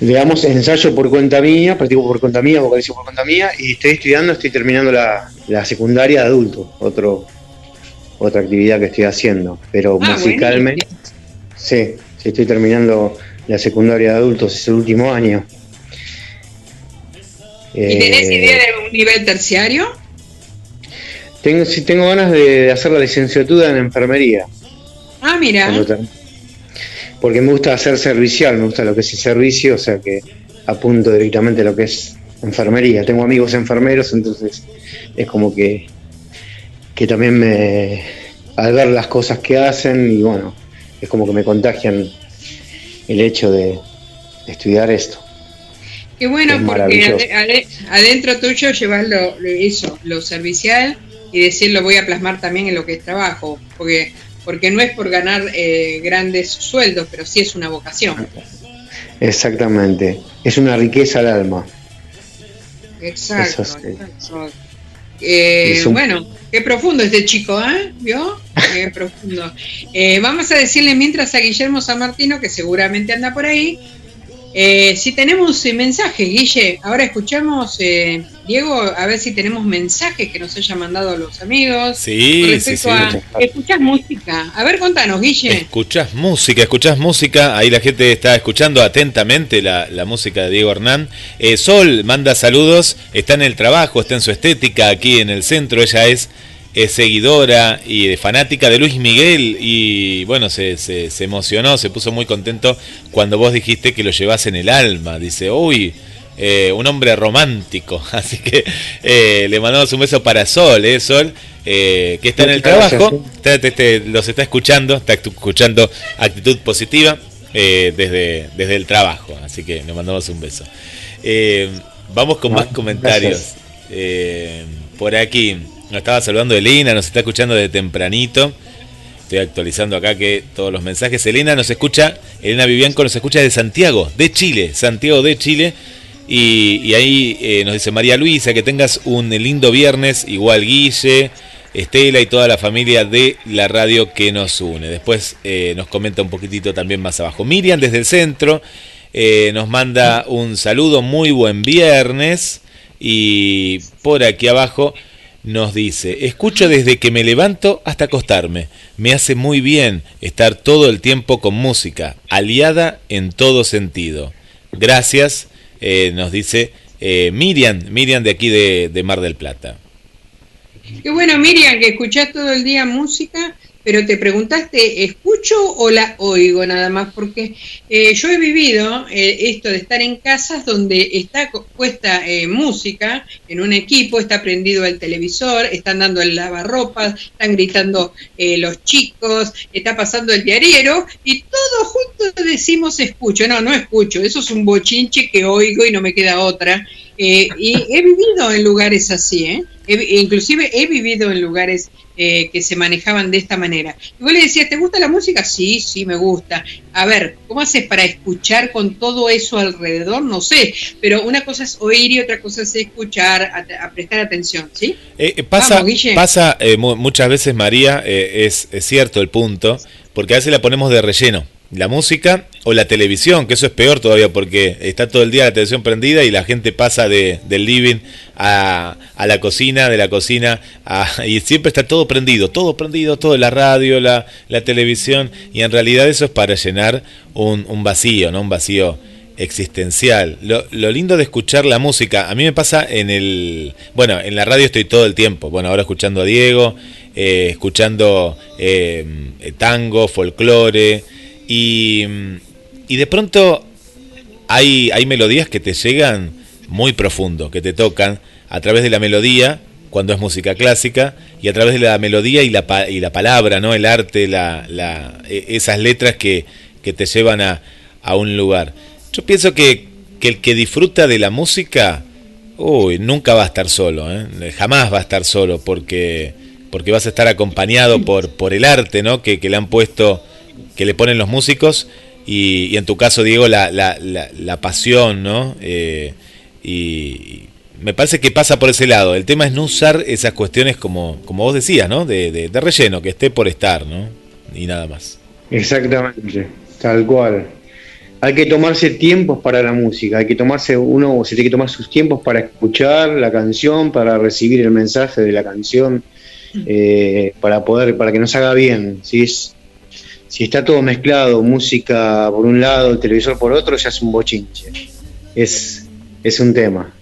Digamos, ensayo por cuenta mía, practico por cuenta mía, vocalizo por cuenta mía y estoy estudiando, estoy terminando la, la secundaria de adulto, otro otra actividad que estoy haciendo. Pero ah, musicalmente, sí, sí, estoy terminando la secundaria de adultos, es el último año. ¿Y tenés eh, idea de un nivel terciario? Tengo, sí, tengo ganas de hacer la licenciatura en enfermería. Ah, mira. Porque me gusta hacer servicial, me gusta lo que es el servicio, o sea que apunto directamente a lo que es enfermería. Tengo amigos enfermeros, entonces es como que que también me, al ver las cosas que hacen y bueno, es como que me contagian el hecho de, estudiar esto. Qué bueno, porque adentro tuyo llevas lo, eso, lo servicial y decir lo voy a plasmar también en lo que es trabajo, porque, porque no es por ganar eh, grandes sueldos, pero sí es una vocación. Exactamente, es una riqueza al alma. Exacto. Eh, bueno, qué profundo este chico, ¿eh? ¿Vio? Qué profundo. Eh, vamos a decirle mientras a Guillermo San Martino, que seguramente anda por ahí, eh, si tenemos eh, mensajes, Guille, ahora escuchamos, eh, Diego, a ver si tenemos mensajes que nos hayan mandado los amigos. Sí, sí, sí. escuchas música. A ver, contanos, Guille. Escuchas música, escuchas música. Ahí la gente está escuchando atentamente la, la música de Diego Hernán. Sol manda saludos, está en el trabajo, está en su estética aquí en el centro. Ella es es seguidora y fanática de Luis Miguel y bueno, se, se, emocionó, se puso muy contento cuando vos dijiste que lo llevas en el alma. Dice, uy, eh, un hombre romántico. Así que eh, le mandamos un beso para Sol, ¿eh? Sol, eh, que está en el trabajo, los está escuchando, está escuchando actitud positiva desde, desde el trabajo. Así que le mandamos un beso. vamos con más comentarios. por aquí. Nos estaba saludando Elena, nos está escuchando de tempranito. Estoy actualizando acá que todos los mensajes. Elena nos escucha, Elena Vivianco nos escucha de Santiago, de Chile, Santiago de Chile. Y, ahí eh, nos dice María Luisa, que tengas un lindo viernes, igual Guille, Estela y toda la familia de la radio que nos une. Después eh, nos comenta un poquitito también más abajo. Miriam desde el centro eh, nos manda un saludo, muy buen viernes. Y por aquí abajo nos dice, escucho desde que me levanto hasta acostarme. Me hace muy bien estar todo el tiempo con música, aliada en todo sentido. Gracias, eh, nos dice eh, Miriam, Miriam de aquí de, de Mar del Plata. Qué bueno, Miriam, que escuchás todo el día música pero te preguntaste, ¿escucho o la oigo nada más? Porque eh, yo he vivido eh, esto de estar en casas donde está puesta eh, música en un equipo, está prendido el televisor, están dando el lavarropas, están gritando los chicos, está pasando el diariero y todos juntos decimos escucho. No, no escucho, eso es un bochinche que oigo y no me queda otra. Y he vivido en lugares así, ¿eh? inclusive he vivido en lugares eh, que se manejaban de esta manera. Y vos le decías, ¿te gusta la música? Sí, sí, me gusta. A ver, ¿cómo haces para escuchar con todo eso alrededor? No sé, pero una cosa es oír y otra cosa es escuchar, a, prestar atención, ¿sí? Eh, eh, pasa pasa muchas veces, María, es, es cierto el punto, porque a veces la ponemos de relleno la música o la televisión, que eso es peor todavía porque está todo el día la televisión prendida y la gente pasa de, del living a, a la cocina, de la cocina a, y siempre está todo prendido, todo prendido, todo la radio, la, la televisión y en realidad eso es para llenar un, un vacío, ¿no? Un vacío existencial. Lo, lo, lindo de escuchar la música, a mí me pasa en el, bueno, en la radio estoy todo el tiempo, bueno, ahora escuchando a Diego, eh, escuchando eh, tango, folclore, y, de pronto hay, hay melodías que te llegan muy profundo, que te tocan a través de la melodía, cuando es música clásica, y a través de la melodía y la, y la palabra, ¿no? el arte, la, la, e, esas letras que, que te llevan a, a, un lugar. Yo pienso que, que, el que disfruta de la música, uy, nunca va a estar solo, ¿eh? jamás va a estar solo, porque, porque vas a estar acompañado por, por el arte ¿no? que, que le han puesto que le ponen los músicos y, en tu caso, Diego, la, la, la, pasión, ¿no? Eh, y me parece que pasa por ese lado. El tema es no usar esas cuestiones como, como vos decías, ¿no? De, de, relleno, que esté por estar, ¿no? Y nada más. Exactamente, tal cual. Hay que tomarse tiempos para la música, hay que tomarse uno, se tiene que tomar sus tiempos para escuchar la canción, para recibir el mensaje de la canción, eh, para poder, para que nos haga bien. ¿sí? Si está todo mezclado, música por un lado, el televisor por otro, ya es un bochinche. Es, es un tema.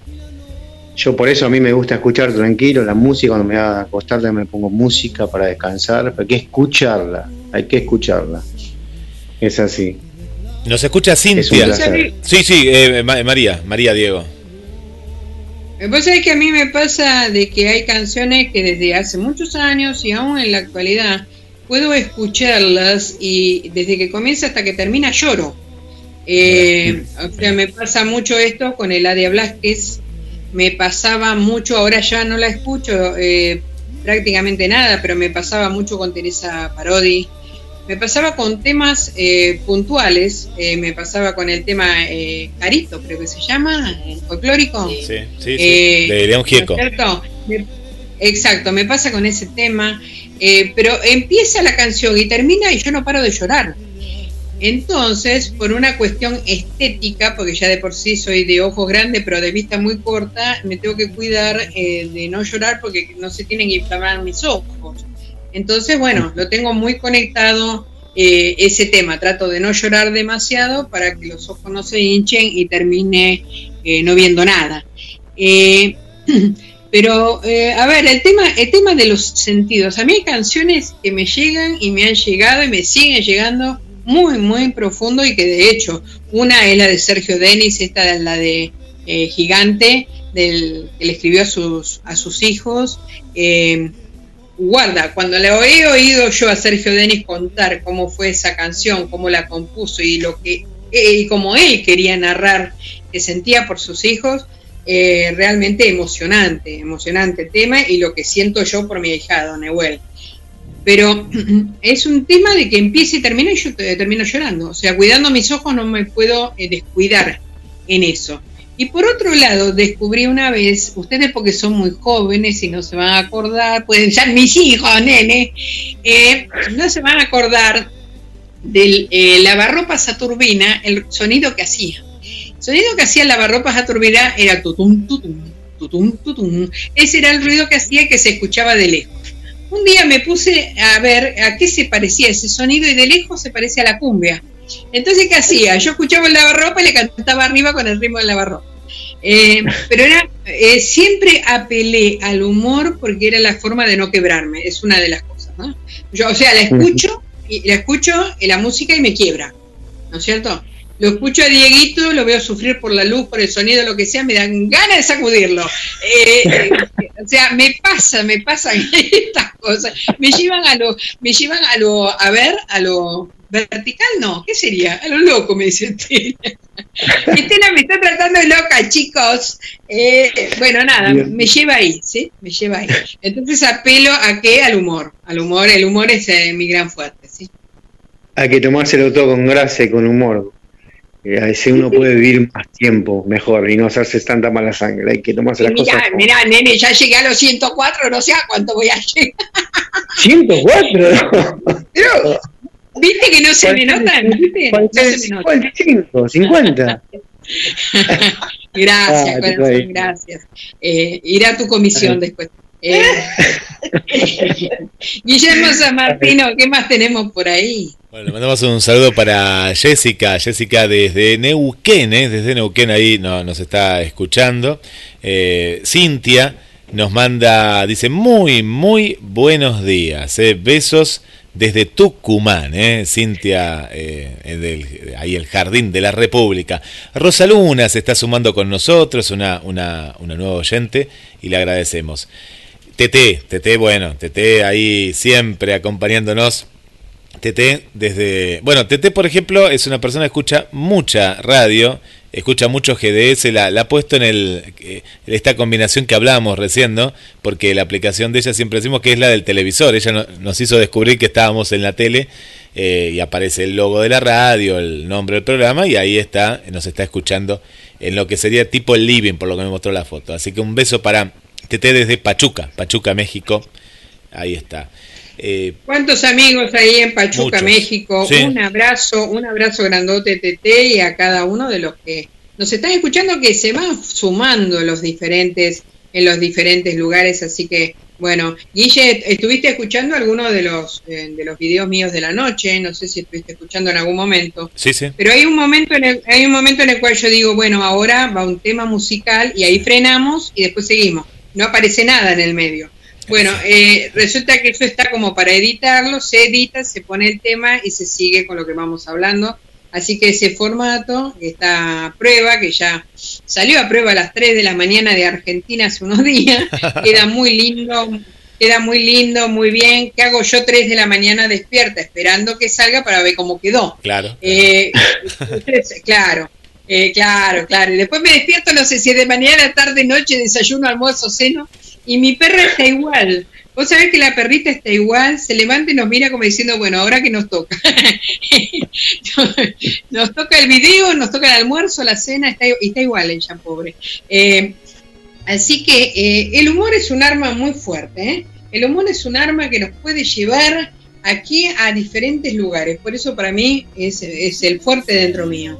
Yo por eso a mí me gusta escuchar tranquilo la música, cuando me va a acostar me pongo música para descansar, pero hay que escucharla, hay que escucharla. Es así. Nos escucha Cintia. Sí, sí, eh, María, María Diego. Vos sabés que a mí me pasa de que hay canciones que desde hace muchos años y aún en la actualidad puedo escucharlas y desde que comienza hasta que termina lloro. Eh, o sea, me pasa mucho esto con el Adia Blasquez, me pasaba mucho, ahora ya no la escucho eh, prácticamente nada, pero me pasaba mucho con Teresa Parodi, me pasaba con temas eh, puntuales, eh, me pasaba con el tema eh, Carito, creo que se llama, folclórico. Sí, sí, sí. de León Gieco. exacto, me pasa con ese tema, pero empieza la canción y termina y yo no paro de llorar. Entonces, por una cuestión estética, porque ya de por sí soy de ojos grandes, pero de vista muy corta, me tengo que cuidar de no llorar porque no se tienen que inflamar mis ojos. Entonces, bueno, lo tengo muy conectado eh, ese tema. Trato de no llorar demasiado para que los ojos no se hinchen y termine eh, no viendo nada. Eh, pero, a ver, el tema, el tema de los sentidos. A mí hay canciones que me llegan y me han llegado y me siguen llegando muy, muy profundo y que de hecho, una es la de Sergio Denis, esta es la de Gigante, del, que le escribió a sus, a sus hijos guarda, cuando le he oído yo a Sergio Denis contar cómo fue esa canción, cómo la compuso y lo que eh, y como él quería narrar que sentía por sus hijos, eh, realmente emocionante, emocionante tema y lo que siento yo por mi hijado, Neuel. Pero es un tema de que empieza y termina y yo termino llorando. O sea, cuidando mis ojos no me puedo eh, descuidar en eso. Y por otro lado, descubrí una vez, ustedes porque son muy jóvenes y no se van a acordar, pueden ser mis hijos, nene, eh, no se van a acordar del eh, lavarropas a turbina, el sonido que hacía. El sonido que hacía el lavarropas a era tutum, tutum, tutum, tutum. Ese era el ruido que hacía que se escuchaba de lejos. Un día me puse a ver a qué se parecía ese sonido y de lejos se parecía a la cumbia. Entonces, ¿qué hacía? Yo escuchaba el lavarropa y le cantaba arriba con el ritmo del lavarropa. Eh, pero era, eh, siempre apelé al humor porque era la forma de no quebrarme, es una de las cosas, ¿no? Yo, o sea, la escucho, y la escucho en la música y me quiebra, ¿no es cierto? Lo escucho a Dieguito, lo veo sufrir por la luz, por el sonido, lo que sea, me dan ganas de sacudirlo. Eh, o sea, me pasa, me pasan estas cosas. Me llevan a lo, me llevan a lo, a ver, a lo vertical, no, ¿qué sería? A lo loco, me dice Estela. Estela me está tratando de loca, chicos. Eh, bueno, nada, me lleva ahí, ¿sí? Me lleva ahí. Entonces apelo a qué? Al humor. Al humor, el humor es eh, mi gran fuerte, ¿sí? Hay que tomárselo todo con gracia y con humor. Eh, así uno puede vivir más tiempo mejor y no hacerse tanta mala sangre. Hay que tomarse las cosas. Mira, nene, ya llegué a los 104, no sé a cuánto voy a llegar. ¿104? ¿Viste que no se me notan? ¿Viste? No se me 55, 50. gracias, ah, gracias. Eh, irá a tu comisión después. Eh, Guillermo San Martino, ¿qué más tenemos por ahí? Bueno, le mandamos un saludo para Jessica, Jessica desde Neuquén, ¿eh? desde Neuquén ahí no, nos está escuchando. Eh, Cintia nos manda, dice, muy, muy buenos días, ¿eh? besos desde Tucumán, ¿eh? Cintia, ahí el Jardín de la República. Rosaluna se está sumando con nosotros, una, una, una nueva oyente, y le agradecemos. Tete, Tete, bueno, Tete ahí siempre acompañándonos Tete desde... Bueno, Tete, por ejemplo, es una persona que escucha mucha radio, escucha mucho GDS, la, ha puesto en el, eh, esta combinación que hablábamos recién, ¿no? Porque la aplicación de ella siempre decimos que es la del televisor. Ella nos hizo descubrir que estábamos en la tele eh, y aparece el logo de la radio, el nombre del programa y ahí está, nos está escuchando en lo que sería tipo el living, por lo que me mostró la foto. Así que un beso para Tete desde Pachuca, Pachuca, México. Ahí está. Eh, ¿Cuántos amigos ahí en Pachuca, México? Un abrazo, un abrazo grandote, Tete, y a cada uno de los que nos están escuchando que se van sumando los diferentes, en los diferentes lugares, así que bueno, Guille, ¿estuviste escuchando alguno de los eh, de los videos míos de la noche? No sé si estuviste escuchando en algún momento. Sí, sí. Pero hay un momento en el, hay un momento en el cual yo digo, bueno, ahora va un tema musical y ahí frenamos y después seguimos. No aparece nada en el medio. Bueno, eh, resulta que eso está como para editarlo, se edita, se pone el tema y se sigue con lo que vamos hablando. Así que ese formato, esta prueba, que ya salió a prueba a las 3 de la mañana de Argentina hace unos días, queda muy lindo, queda muy lindo, muy bien. ¿Qué hago yo 3 de la mañana despierta, esperando que salga para ver cómo quedó? Claro. Eh, claro. Eh, claro, claro. Y después me despierto, no sé si es de mañana, tarde, noche, desayuno, almuerzo, seno. Y mi perra está igual. Vos sabés que la perrita está igual, se levanta y nos mira como diciendo, bueno, ahora que nos toca. nos toca el video, nos toca el almuerzo, la cena, está, está igual ella, pobre. Eh, así que eh, el humor es un arma muy fuerte. ¿eh? El humor es un arma que nos puede llevar aquí a diferentes lugares. Por eso para mí es, es el fuerte dentro mío.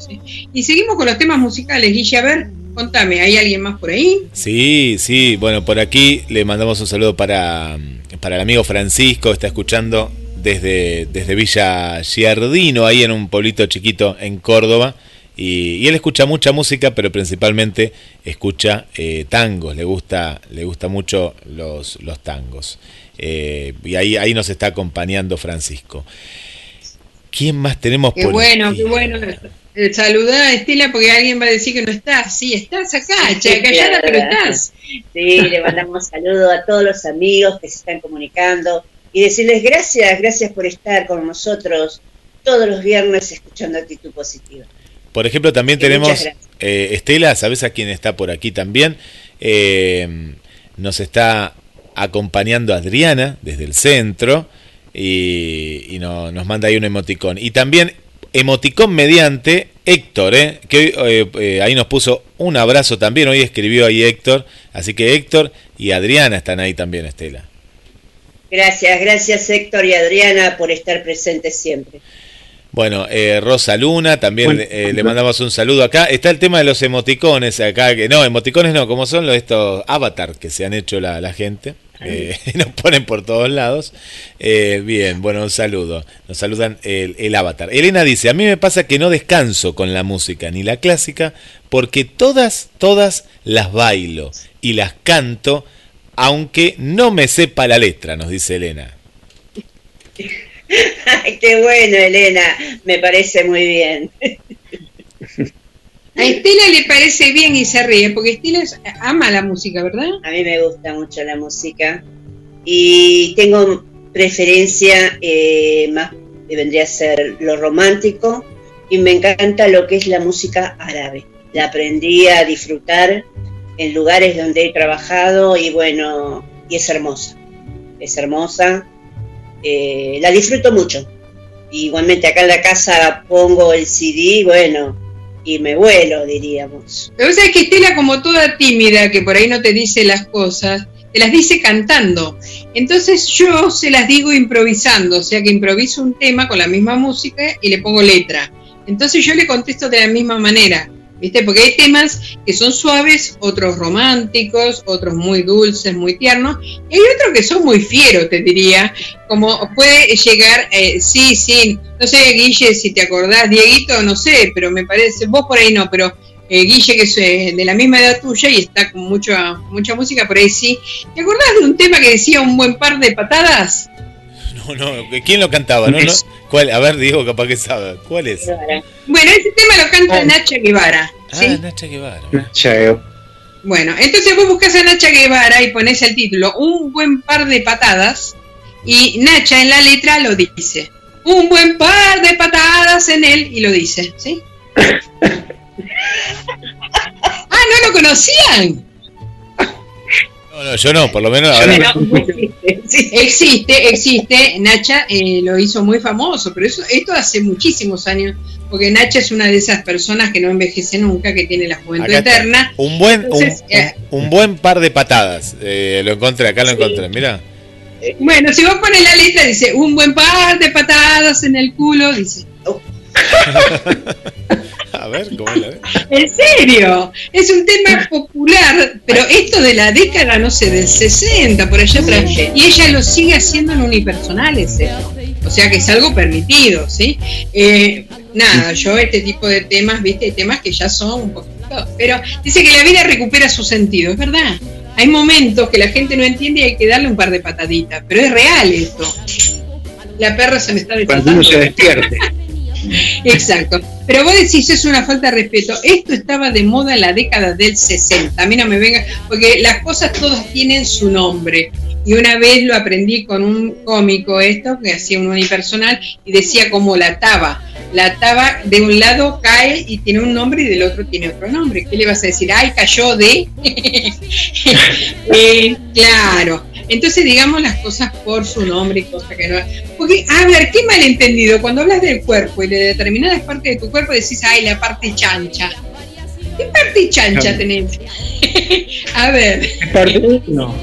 Y seguimos con los temas musicales. Guille, a ver, contame, ¿hay alguien más por ahí? Sí, sí. Bueno, por aquí le mandamos un saludo para, para el amigo Francisco, está escuchando desde, desde Villa Giardino, ahí en un pueblito chiquito en Córdoba. Y, y, él escucha mucha música, pero principalmente escucha eh, tangos, le gusta, le gusta mucho los, los tangos. Eh, y ahí, ahí nos está acompañando Francisco. ¿Quién más tenemos qué por bueno, aquí? Qué bueno, eh, Saludá a Estela porque alguien va a decir que no estás. Sí, estás acá, sí, callada, pero estás. Sí, le mandamos saludos a todos los amigos que se están comunicando y decirles gracias, gracias por estar con nosotros todos los viernes escuchando Actitud Positiva. Por ejemplo, también tenemos eh, Estela, ¿sabes a quién está por aquí también? Eh, nos está acompañando Adriana desde el centro y, y no, nos manda ahí un emoticón. Y también emoticón mediante Héctor, ¿eh? que eh, eh, ahí nos puso un abrazo también, hoy escribió ahí Héctor, así que Héctor y Adriana están ahí también, Estela. Gracias, gracias Héctor y Adriana por estar presentes siempre. Bueno, eh, Rosa Luna, también bueno, eh, le mandamos un saludo acá. Está el tema de los emoticones acá, que no, emoticones no, como son los estos avatar que se han hecho la, la gente. Eh, nos ponen por todos lados. Eh, bien, bueno, un saludo. Nos saludan el, el, avatar. Elena dice, a mí me pasa que no descanso con la música, ni la clásica, porque todas, todas las bailo y las canto, aunque no me sepa la letra, nos dice Elena. Ay, qué bueno, Elena, me parece muy bien. A Estela le parece bien y se ríe, porque Estela ama la música, ¿verdad? A mí me gusta mucho la música y tengo preferencia eh, más, vendría a ser lo romántico y me encanta lo que es la música árabe. La aprendí a disfrutar en lugares donde he trabajado y bueno, y es hermosa, es hermosa eh, la disfruto mucho. Igualmente acá en la casa pongo el CD, bueno, y me vuelo, diríamos. Pero sabes que Estela, como toda tímida, que por ahí no te dice las cosas, te las dice cantando. Entonces yo se las digo improvisando, o sea que improviso un tema con la misma música y le pongo letra. Entonces yo le contesto de la misma manera. ¿Viste? Porque hay temas que son suaves, otros románticos, otros muy dulces, muy tiernos, y hay otros que son muy fieros, te diría, como puede llegar, eh, sí, sí, no sé, Guille, si te acordás, Dieguito, no sé, pero me parece, vos por ahí no, pero eh, Guille, que es eh, de la misma edad tuya y está con mucha, mucha música, por ahí sí. ¿Te acordás de un tema que decía un buen par de patadas? No, no, ¿quién lo cantaba? No, no. ¿Cuál? A ver, Diego, capaz que sabe. ¿Cuál es? Bueno, ese tema lo canta oh. Nacha Guevara. ¿sí? Ah, Nacha Guevara. Nacha Bueno, entonces vos buscas a Nacha Guevara y pones el título Un buen par de patadas y Nacha en la letra lo dice. Un buen par de patadas en él y lo dice, ¿sí? ah, ¿no lo conocían? No, no, yo no, por lo menos ahora. No, existe, existe, existe. Nacha eh, lo hizo muy famoso, pero eso, esto hace muchísimos años, porque Nacha es una de esas personas que no envejece nunca, que tiene la juventud Acá eterna. Un buen, Entonces, un, eh, un, un buen par de patadas. Eh, lo encontré, acá lo encontré, mira. Bueno, si vos pones la letra, dice un buen par de patadas en el culo, dice. oh, A ver, ¿cómo es la ves? En serio, es un tema popular, pero esto de la década, no sé, del 60, por allá atrás, y ella lo sigue haciendo en unipersonales, esto. o sea que es algo permitido, ¿sí? Eh, nada, yo este tipo de temas, viste, hay temas que ya son un poquito, pero dice que la vida recupera su sentido, es verdad. Hay momentos que la gente no entiende y hay que darle un par de pataditas, pero es real esto. La perra se me está Cuando uno se despierte. Exacto. Pero vos decís, es una falta de respeto. Esto estaba de moda en la década del 60. A mí no me venga, porque las cosas todas tienen su nombre. Y una vez lo aprendí con un cómico esto, que hacía un unipersonal, y decía como la taba. La taba de un lado cae y tiene un nombre y del otro tiene otro nombre. ¿Qué le vas a decir? Ay, cayó de... Eh, claro. Entonces digamos las cosas por su nombre y cosas que no. Porque, a ver, qué malentendido. Cuando hablas del cuerpo y de determinadas partes de tu cuerpo decís, ay, la parte chancha. ¿Qué parte chancha tenés? a ver. parte? No.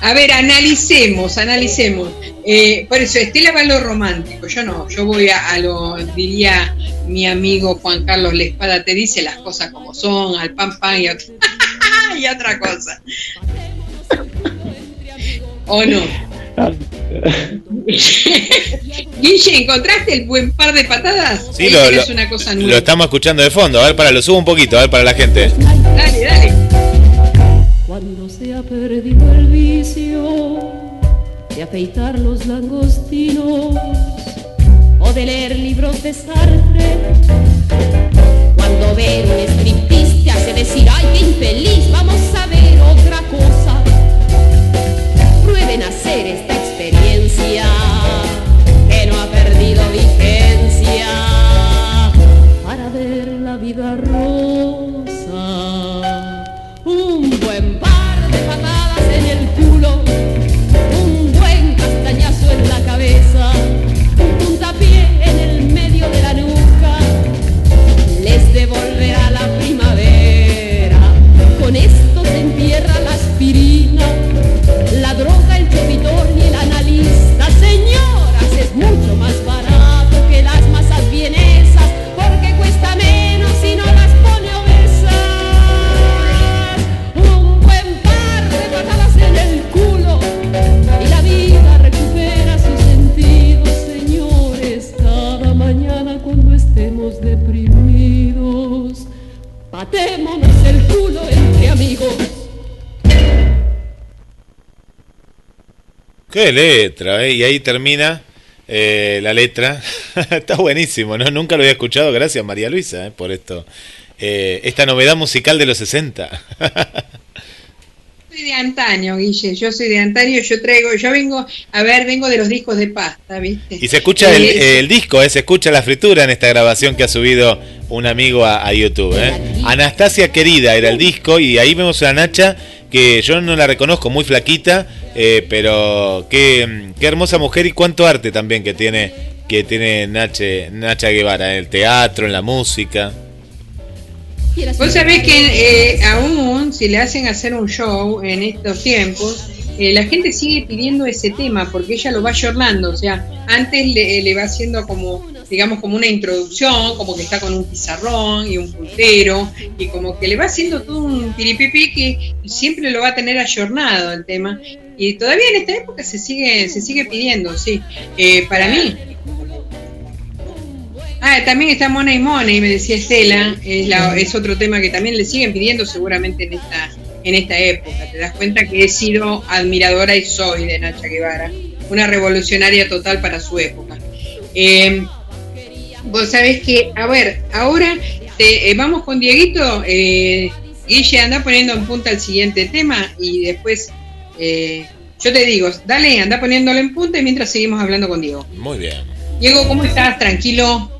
A ver, analicemos, analicemos. Eh, por eso, Estela va a lo romántico, yo no, yo voy a, lo, diría mi amigo Juan Carlos Lespada, te dice las cosas como son, al pan pan y, y otra cosa. ¿O no? Guille, ¿encontraste el buen par de patadas? Sí, lo, lo, una cosa lo, estamos escuchando de fondo. A ver, para, lo subo un poquito, a ver, para la gente. Dale, dale. Cuando se ha perdido el vicio de afeitar los langostinos o de leer libros de Sartre, cuando ver un striptease decir, ay, qué infeliz, vamos a ver otra cosa prueben hacer esta experiencia que no ha perdido vigencia. Para ver la vida Letra, ¿eh? Y ahí termina eh, la letra. Está buenísimo, ¿no? Nunca lo había escuchado. Gracias, María Luisa, ¿eh? por esto. Esta novedad musical de los 60. soy de antaño, Guille. Yo soy de antaño. Yo traigo, yo vengo, a ver, vengo de los discos de pasta, ¿viste? Y se escucha el, el disco, ¿eh? se escucha la fritura en esta grabación que ha subido un amigo a, a YouTube. Anastasia Querida era el disco y ahí vemos a Nacha que yo no la reconozco, muy flaquita, eh, pero qué, qué, hermosa mujer y cuánto arte también que tiene que tiene Nache, Nacha Guevara en el teatro, en la música. Vos sabés que eh, aún si le hacen hacer un show en estos tiempos, eh, la gente sigue pidiendo ese tema porque ella lo va ayornando, o sea, antes le, le, va haciendo como, digamos, como una introducción, como que está con un pizarrón y un puntero, y como que le va haciendo todo un piripipi que siempre lo va a tener ayornado el tema. Y todavía en esta época se sigue, se sigue pidiendo, sí. Eh, para mí, Ah, también está Mona y Money, me decía Estela, es, es, otro tema que también le siguen pidiendo seguramente en esta, en esta época. Te das cuenta que he sido admiradora y soy de Nacha Guevara, una revolucionaria total para su época. Eh, vos sabés que, a ver, ahora te, eh, vamos con Dieguito. Eh, Guille, anda poniendo en punta el siguiente tema y después eh, yo te digo, dale, anda poniéndolo en punta y mientras seguimos hablando con Diego. Muy bien. Diego, ¿cómo estás? Tranquilo.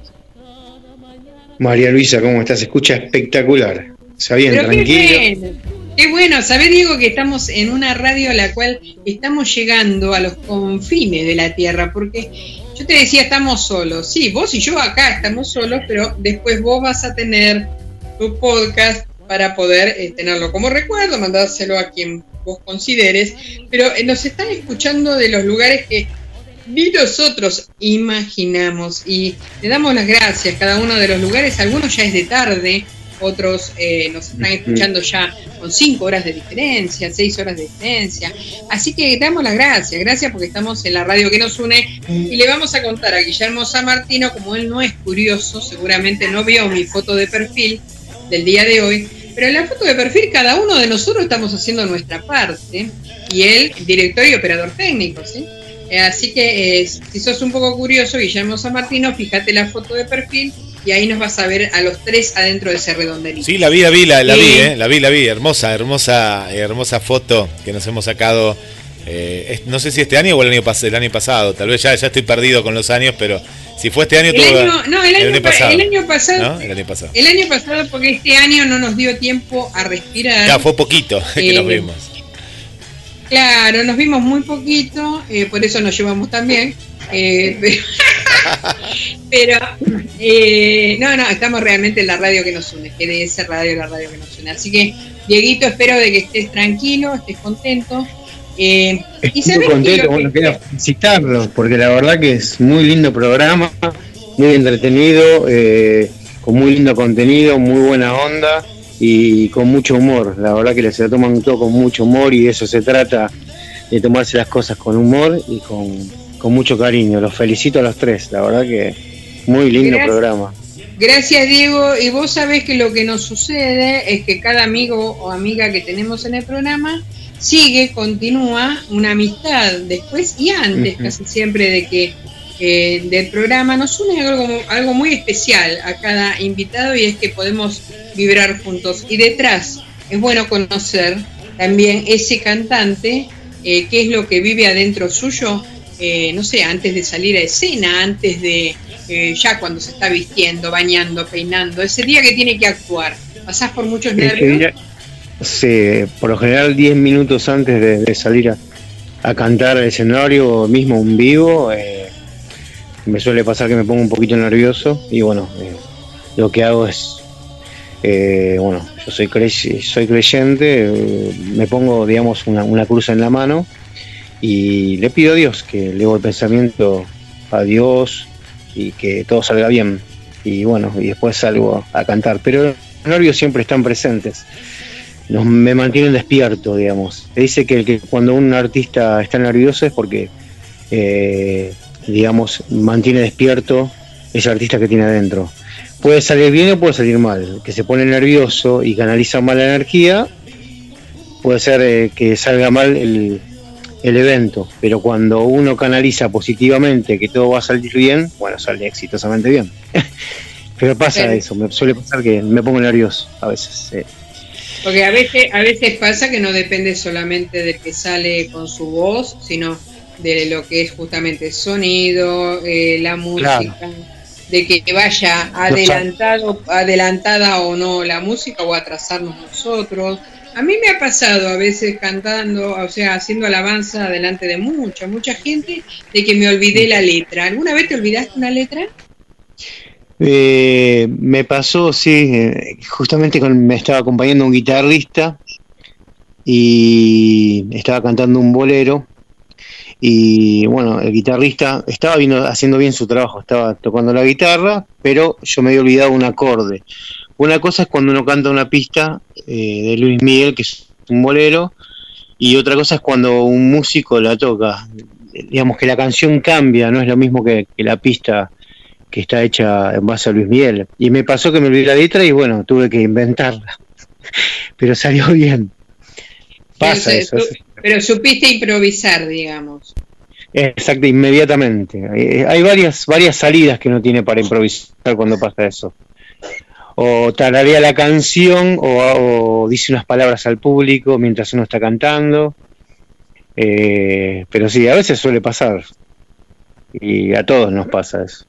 María Luisa, ¿cómo estás? Se escucha espectacular. Está bien, Pero tranquilo. Qué bueno, qué bueno. ¿Sabés, Diego, que estamos en una radio a la cual estamos llegando a los confines de la Tierra? Porque yo te decía, estamos solos. Sí, vos y yo acá estamos solos, pero después vos vas a tener tu podcast para poder eh, tenerlo como recuerdo, mandárselo a quien vos consideres. Pero eh, nos están escuchando de los lugares que ni nosotros imaginamos. Y le damos las gracias a cada uno de los lugares. Algunos ya es de tarde, otros eh, nos están escuchando ya con cinco horas de diferencia, seis horas de diferencia. Así que damos las gracias, gracias porque estamos en la radio que nos une y le vamos a contar a Guillermo San Martino, como él no es curioso, seguramente no vio mi foto de perfil del día de hoy, pero en la foto de perfil cada uno de nosotros estamos haciendo nuestra parte y él, director y operador técnico, ¿sí? Así que eh, si sos un poco curioso, Guillermo San Martino, fíjate la foto de perfil y ahí nos vas a ver a los tres adentro de ese redondelito. Sí, la vi, la vi, la, la vi, eh, la vi, la vi, hermosa, hermosa, hermosa foto que nos hemos sacado Eh, no sé si este año o el año, el año pasado, tal vez ya, ya estoy perdido con los años, pero si fue este año, el año, no, el año, pasado. El año pasado, el año pasado. El año pasado, porque este año no nos dio tiempo a respirar. Ya, fue poquito que nos vimos. Claro, nos vimos muy poquito, eh, por eso nos llevamos también. Eh, pero, eh, no, no, estamos realmente en la radio que nos une, GDS Radio, la radio que nos une. Así que, Dieguito, espero de que estés tranquilo, estés contento. Eh, Estoy contento, bueno, quiero felicitarlos, porque la verdad que es muy lindo programa, muy entretenido, con muy lindo contenido, muy buena onda y con mucho humor. La verdad que se lo toman todo con mucho humor y de eso se trata, de tomarse las cosas con humor y con, mucho cariño. Los felicito a los tres, la verdad que muy lindo programa. Gracias Diego, y vos sabés que lo que nos sucede es que cada amigo o amiga que tenemos en el programa sigue, continúa una amistad después y antes, casi siempre de que eh, del programa nos une algo, algo muy especial a cada invitado y es que podemos vibrar juntos. Y detrás es bueno conocer también ese cantante, eh, qué es lo que vive adentro suyo, eh, no sé, antes de salir a escena, antes de ya cuando se está vistiendo, bañando, peinando, ese día que tiene que actuar. ¿Pasás por muchos nervios? sí, por lo general 10 minutos antes de, salir a, a, cantar al escenario, mismo un vivo, me suele pasar que me pongo un poquito nervioso y bueno, eh, lo que hago es, eh, bueno, yo soy, soy creyente, eh, me pongo, digamos, una, cruz en la mano y le pido a Dios que le el pensamiento a Dios y que todo salga bien. Y bueno, y después salgo a cantar. Pero los nervios siempre están presentes. Nos, me mantienen despierto, digamos. Se dice que, cuando un artista está nervioso es porque digamos, mantiene despierto ese artista que tiene adentro. Puede salir bien o puede salir mal. Que se pone nervioso y canaliza mal la energía, puede ser eh, que salga mal el, evento. Pero cuando uno canaliza positivamente que todo va a salir bien, bueno, sale exitosamente bien. Pero pasa eso, me suele pasar que me pongo nervioso a veces. Porque a veces, a veces pasa que no depende solamente del que sale con su voz, sino de lo que es justamente sonido, eh, la música, de que vaya adelantado, adelantada o no la música o atrasarnos nosotros. A mí me ha pasado a veces cantando, o sea, haciendo alabanza delante de mucha, mucha gente, de que me olvidé la letra. ¿Alguna vez te olvidaste una letra? Eh, me pasó, sí, eh, justamente me estaba acompañando un guitarrista y estaba cantando un bolero y bueno, el guitarrista estaba haciendo bien su trabajo, estaba tocando la guitarra, pero yo me había olvidado un acorde. Una cosa es cuando uno canta una pista eh, de Luis Miguel, que es un bolero, y otra cosa es cuando un músico la toca. Digamos que la canción cambia, no es lo mismo que, la pista que está hecha en base a Luis Miguel. Y me pasó que me olvidé la letra y bueno, tuve que inventarla. Pero salió bien. Pasa eso. Pero supiste improvisar, digamos. Exacto, inmediatamente. Eh, hay varias, varias salidas que uno tiene para improvisar cuando pasa eso. O tararea la canción o, dice unas palabras al público mientras uno está cantando. Eh, pero sí, a veces suele pasar. Y a todos nos pasa eso.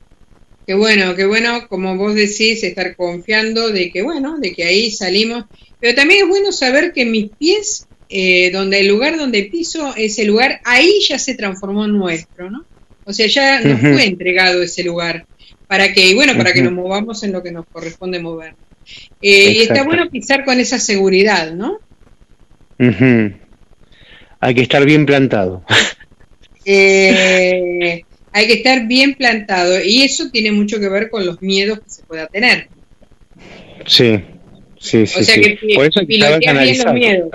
Qué bueno, qué bueno, como vos decís, estar confiando de que, bueno, de que ahí salimos. Pero también es bueno saber que mis pies eh, donde el lugar donde piso, ese lugar, ahí ya se transformó en nuestro, ¿no? O sea, ya nos fue entregado ese lugar para que, bueno, para que nos movamos en lo que nos corresponde mover. Eh, y está bueno pisar con esa seguridad, ¿no? Hay que estar bien plantado. Eh, hay que estar bien plantado y eso tiene mucho que ver con los miedos que se pueda tener. Sí, sí, sí. O sea que Por eso bien los miedos.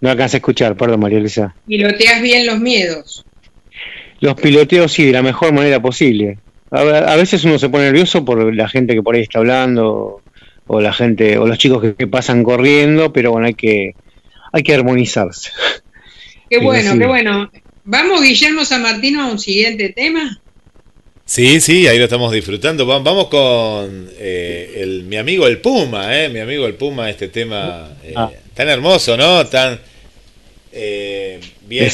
No alcanza a escuchar, perdón, María Luisa. ¿Piloteas bien los miedos? Los piloteos sí, de la mejor manera posible. A, veces uno se pone nervioso por la gente que por ahí está hablando, o la gente, o los chicos que, pasan corriendo, pero bueno, hay que, hay que armonizarse. Qué bueno, qué bueno. ¿Vamos, Guillermo San Martino, a un siguiente tema? Sí, sí, ahí lo estamos disfrutando. Vamos con eh, el, mi amigo el Puma, eh, mi amigo el Puma, este tema eh, ah. tan hermoso, ¿no? Tan eh, bien,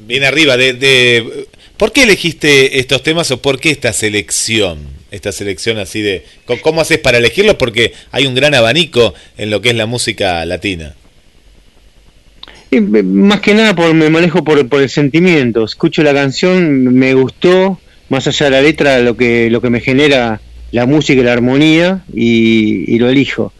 bien arriba. De, de, ¿Por qué elegiste estos temas o por qué esta selección? Esta selección así de... ¿Cómo haces para elegirlos? Porque hay un gran abanico en lo que es la música latina. Y, más que nada por, me manejo por, el sentimiento. Escucho la canción, me gustó, más allá de la letra, lo que, lo que me genera la música y la armonía, y, lo elijo.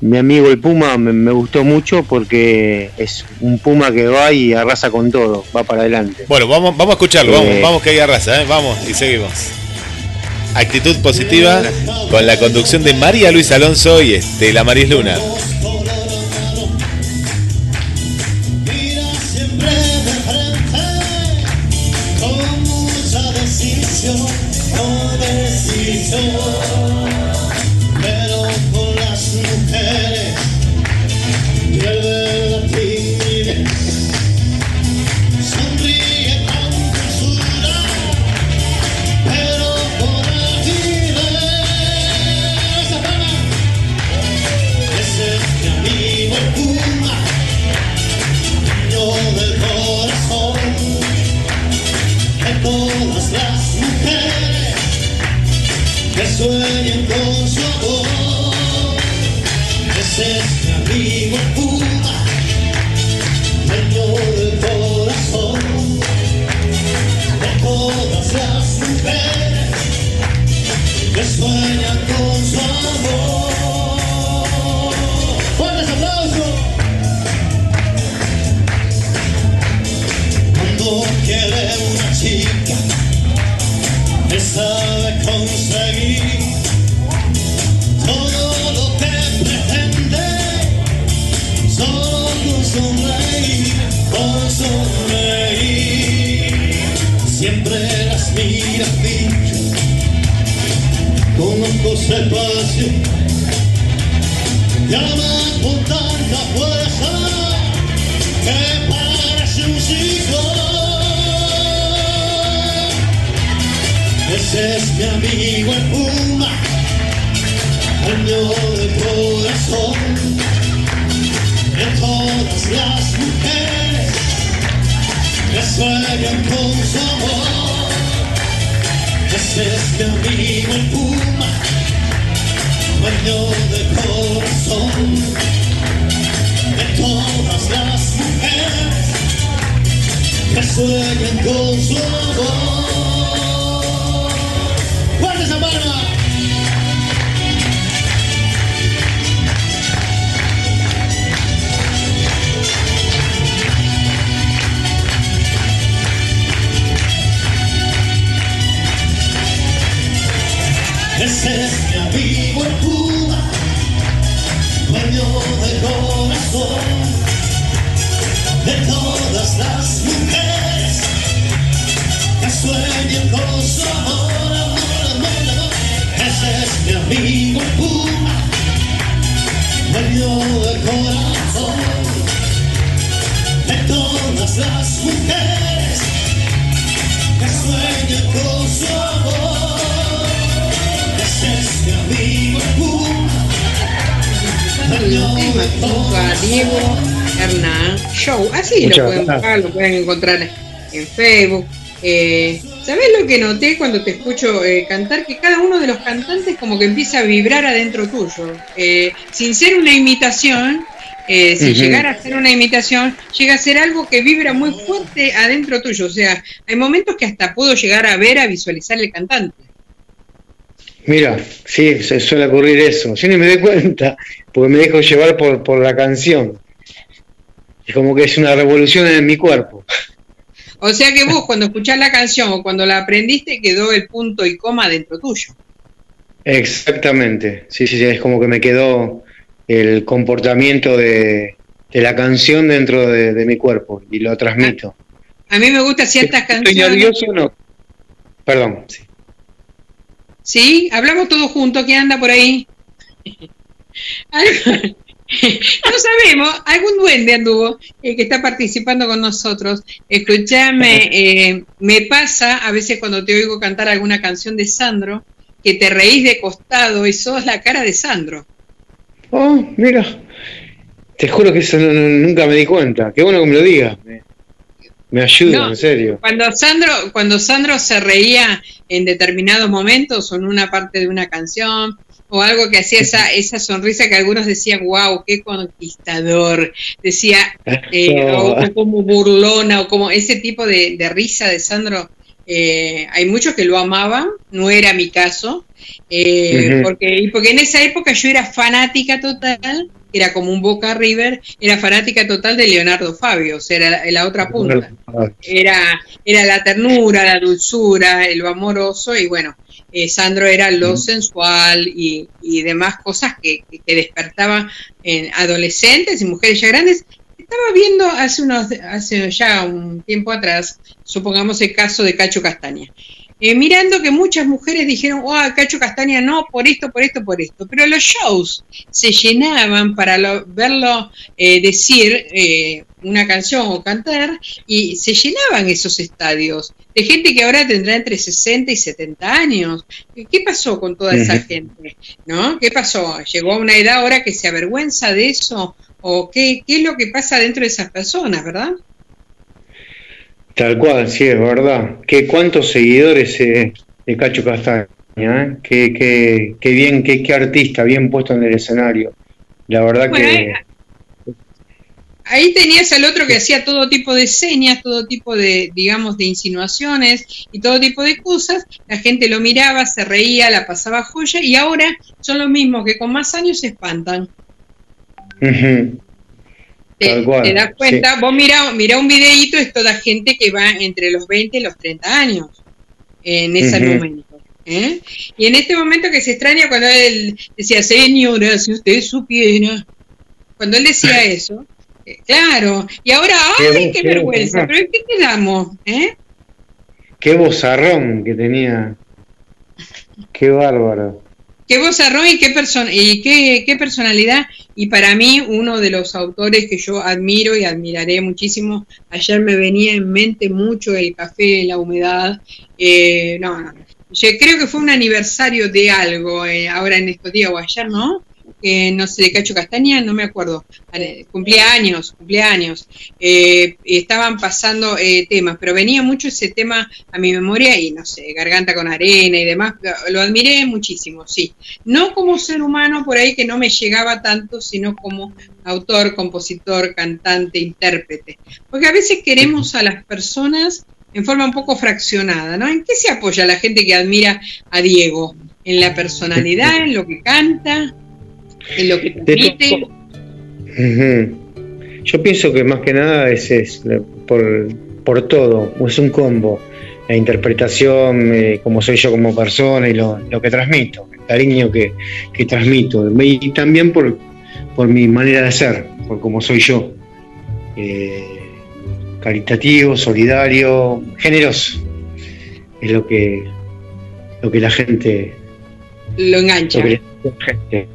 Mi amigo el Puma me, gustó mucho porque es un Puma que va y arrasa con todo, va para adelante. Bueno, vamos, vamos a escucharlo, vamos, eh, vamos que hay arrasa, ¿eh? vamos y seguimos. Actitud positiva con la conducción de María Luis Alonso y Estela Maris Luna. Espacio llama con tanta fuerza que parece un ciclón. Ese es mi amigo el Puma, dueño del corazón de todas las mujeres que sueñan con su amor. Ese es mi amigo el Puma de corazón de todas las mujeres que sueñan con su amor. Show. Así lo pueden buscar, lo pueden encontrar en Facebook. Eh, ¿Sabes lo que noté cuando te escucho eh, cantar? Que cada uno de los cantantes como que empieza a vibrar adentro tuyo. Eh, sin ser una imitación, eh, si llegara a ser una imitación, llega a ser algo que vibra muy fuerte adentro tuyo. O sea, hay momentos que hasta puedo llegar a ver, a visualizar el cantante. Mira, sí, se suele ocurrir eso. Yo ni me doy cuenta, porque me dejo llevar por, por la canción. Es como que es una revolución en mi cuerpo. O sea que vos cuando escuchás la canción o cuando la aprendiste quedó el punto y coma dentro tuyo. Exactamente, sí, sí, sí, es como que me quedó el comportamiento de, la canción dentro de, mi cuerpo y lo transmito. A, mí me gusta ciertas canciones. ¿Estoy nervioso o no? Perdón, sí. ¿Sí? Hablamos todos juntos, ¿quién anda por ahí? no sabemos, algún duende anduvo eh, que está participando con nosotros. Escúchame, eh, me pasa a veces cuando te oigo cantar alguna canción de Sandro, que te reís de costado y sos la cara de Sandro. Oh, mira. Te juro que eso no- no- nunca me di cuenta. Qué bueno que me lo digas. Me, ayuda, No. en serio. Cuando Sandro, cuando Sandro se reía en determinados momentos o en una parte de una canción o algo que hacía esa, esa sonrisa que algunos decían, wow, qué conquistador, decía, eh, o, o como burlona o como ese tipo de, de risa de Sandro. eh, hay muchos que lo amaban, no era mi caso, eh, porque, porque en esa época yo era fanática total, era como un Boca River, era fanática total de Leonardo Fabio, o sea, era la, la otra punta. Era, era la ternura, la dulzura, lo amoroso y bueno, eh, Sandro era lo sensual y, y demás cosas que, que, en adolescentes y mujeres ya grandes. Estaba viendo hace unos hace ya un tiempo atrás, supongamos el caso de Cacho Castaña. Eh, mirando que muchas mujeres dijeron, oh, Cacho Castaña no, por esto, por esto, por esto. Pero los shows se llenaban para lo- verlo eh, decir eh, una canción o cantar y se llenaban esos estadios de gente que ahora tendrá entre 60 y 70 años. ¿Qué pasó con toda esa gente? ¿No? ¿Qué pasó? ¿Llegó a una edad ahora que se avergüenza de eso? ¿O qué, qué es lo que pasa dentro de esas personas, verdad? Tal cual, sí, es verdad. ¿Qué, ¿Cuántos seguidores eh, de Cacho Castaña? eh? Qué, qué, qué bien, qué, qué artista, bien puesto en el escenario. La verdad Bueno, que... eh, Ahí tenías al otro que hacía todo tipo de señas, todo tipo de, digamos, de insinuaciones y todo tipo de cosas. La gente lo miraba, se reía, la pasaba joya y ahora son los mismos que con más años se espantan. Te, cual, te das cuenta, vos mira, mira un videíto, es toda gente que va entre los 20 y los 30 años en ese Ujú. momento. ¿eh? Y en este momento que se extraña cuando él decía, señora, si usted supiera, cuando él decía eso, eh, claro, y ahora, ¡ay, qué qué vergüenza! ¿Pero en qué quedamos? ¿eh? Qué bozarrón que tenía. Qué bárbaro. Qué vozarrón y qué persona y qué, personalidad. Y para mí, uno de los autores que yo admiro y admiraré muchísimo, ayer me venía en mente mucho el café, la humedad. Eh, no, no. Yo creo que fue un aniversario de algo eh, ahora en estos días o ayer, ¿no? Que no sé, de Cacho Castaña, no me acuerdo. Eh, Cumplía años, cumplía años. Eh, estaban pasando eh, temas, pero venía mucho ese tema a mi memoria y no sé, Garganta con Arena y demás. Lo admiré muchísimo, sí. No como ser humano por ahí que no me llegaba tanto, sino como autor, compositor, cantante, intérprete. Porque a veces queremos a las personas en forma un poco fraccionada, ¿no? ¿En qué se apoya la gente que admira a Diego? ¿En la personalidad, en lo que canta, en lo que De transmite? todo. Ujú. Yo pienso que más que nada es, es por, por todo, es un combo. La interpretación, eh, como soy yo como persona y lo, lo que transmito, el cariño que, que transmito. Y también por, por mi manera de ser, por cómo soy yo. Eh, caritativo, solidario, generoso. Es lo que, lo que la gente... Lo engancha. Lo que la gente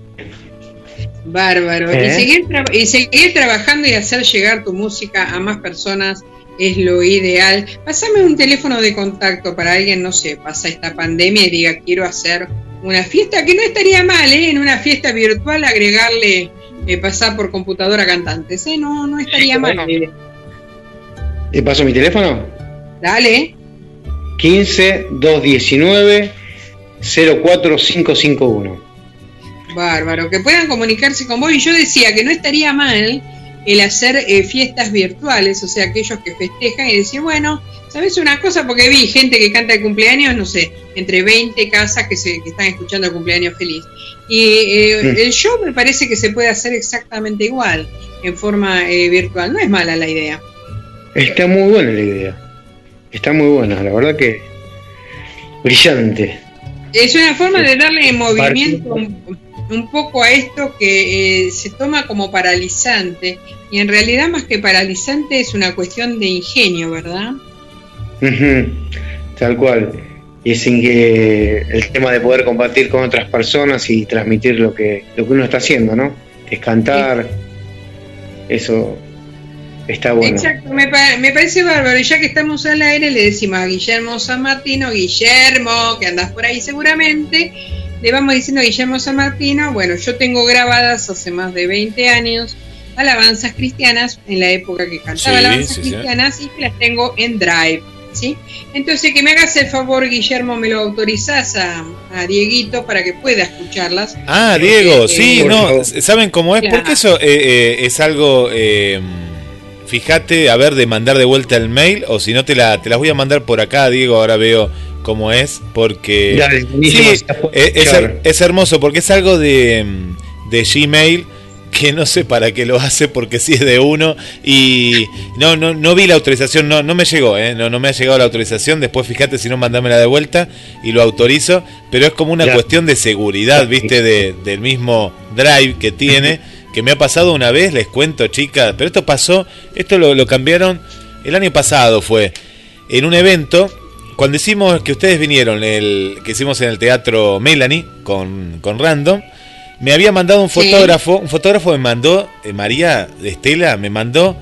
Bárbaro. ¿Eh? Y, seguir tra- y seguir trabajando y hacer llegar tu música a más personas es lo ideal. Pásame un teléfono de contacto para alguien, no sé, pasa esta pandemia y diga, quiero hacer una fiesta, que no estaría mal, ¿eh? En una fiesta virtual agregarle, eh, pasar por computadora cantantes, ¿eh? No, no estaría mal. ¿Te paso mi teléfono? Dale. 15 219 04551. Bárbaro, que puedan comunicarse con vos. Y yo decía que no estaría mal el hacer eh, fiestas virtuales, o sea, aquellos que festejan y decir, bueno, ¿sabes una cosa? Porque vi gente que canta el cumpleaños, no sé, entre 20 casas que, se, que están escuchando el cumpleaños feliz. Y eh, el show me parece que se puede hacer exactamente igual, en forma eh, virtual. No es mala la idea. Está muy buena la idea. Está muy buena, la verdad que brillante. Es una forma de darle movimiento un poco a esto que eh, se toma como paralizante y en realidad más que paralizante es una cuestión de ingenio, ¿verdad? Tal cual. Y es en que el tema de poder compartir con otras personas y transmitir lo que, lo que uno está haciendo, ¿no? Es cantar. Eso está bueno. Exacto, me parece bárbaro. Y ya que estamos al aire, le decimos a Guillermo San Martino, Guillermo, que andas por ahí seguramente, le vamos diciendo a Guillermo San Martino, bueno, yo tengo grabadas hace más de 20 años alabanzas cristianas en la época que cantaba Sí, alabanzas sí, sí. cristianas y que las tengo en Drive. ¿sí? Entonces, que me hagas el favor, Guillermo, me lo autorizás a, a Dieguito para que pueda escucharlas. Ah, Eh, Diego, eh, sí, por no. ¿saben cómo es? Claro. Porque eso eh, eh, es algo, eh, fíjate, a ver, de mandar de vuelta el mail, o si no te, la, te las voy a mandar por acá, Diego, ahora veo cómo es, porque... Sí, si es, her- es hermoso, porque es algo de, mm, de Gmail que no sé para qué lo hace porque sí es de uno y no no no vi la autorización no no me llegó eh, no no me ha llegado la autorización después fíjate si no mandámela de vuelta y lo autorizo pero es como una Ya. cuestión de seguridad viste de, del mismo drive que tiene que me ha pasado una vez les cuento chicas pero esto pasó esto lo, lo cambiaron el año pasado fue en un evento cuando hicimos que ustedes vinieron el que hicimos en el teatro Melanie con, con Random me había mandado un Sí. fotógrafo, un fotógrafo me mandó, eh, María Estela, me mandó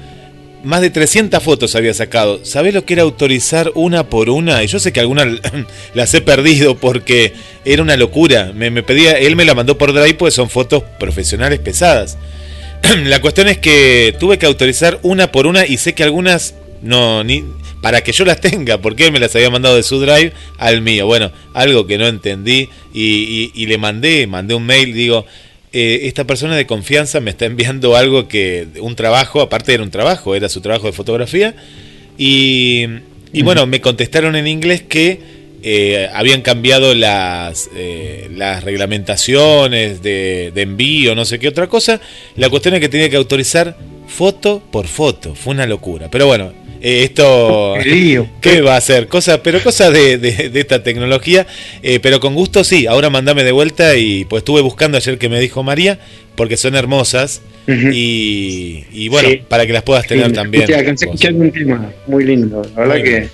más de 300 fotos había sacado. ¿Sabés lo que era autorizar una por una? Y yo sé que algunas las he perdido porque era una locura. Me, me pedía, él me la mandó por Drive porque son fotos profesionales pesadas. la cuestión es que tuve que autorizar una por una y sé que algunas no ni para que yo las tenga, porque él me las había mandado de su drive al mío. Bueno, algo que no entendí y, y- y le mandé, mandé un mail, digo, eh, esta persona de confianza me está enviando algo que, un trabajo, aparte era un trabajo, era su trabajo de fotografía, y, y bueno, me contestaron en inglés que eh, habían cambiado las, eh, las reglamentaciones de, de envío, no sé qué otra cosa. La cuestión es que tenía que autorizar foto por foto. Fue una locura. Pero bueno, eh, esto... Qué lío. ¿Qué va a hacer? Cosas, pero cosas de, de- de esta tecnología. eh, pero con gusto sí. Ahora mandame de vuelta y pues estuve buscando ayer que me dijo María, porque son hermosas. Y, y bueno, Sí. para que las puedas tener Sí, también. escuché, un tema muy lindo. La verdad Muy que bien.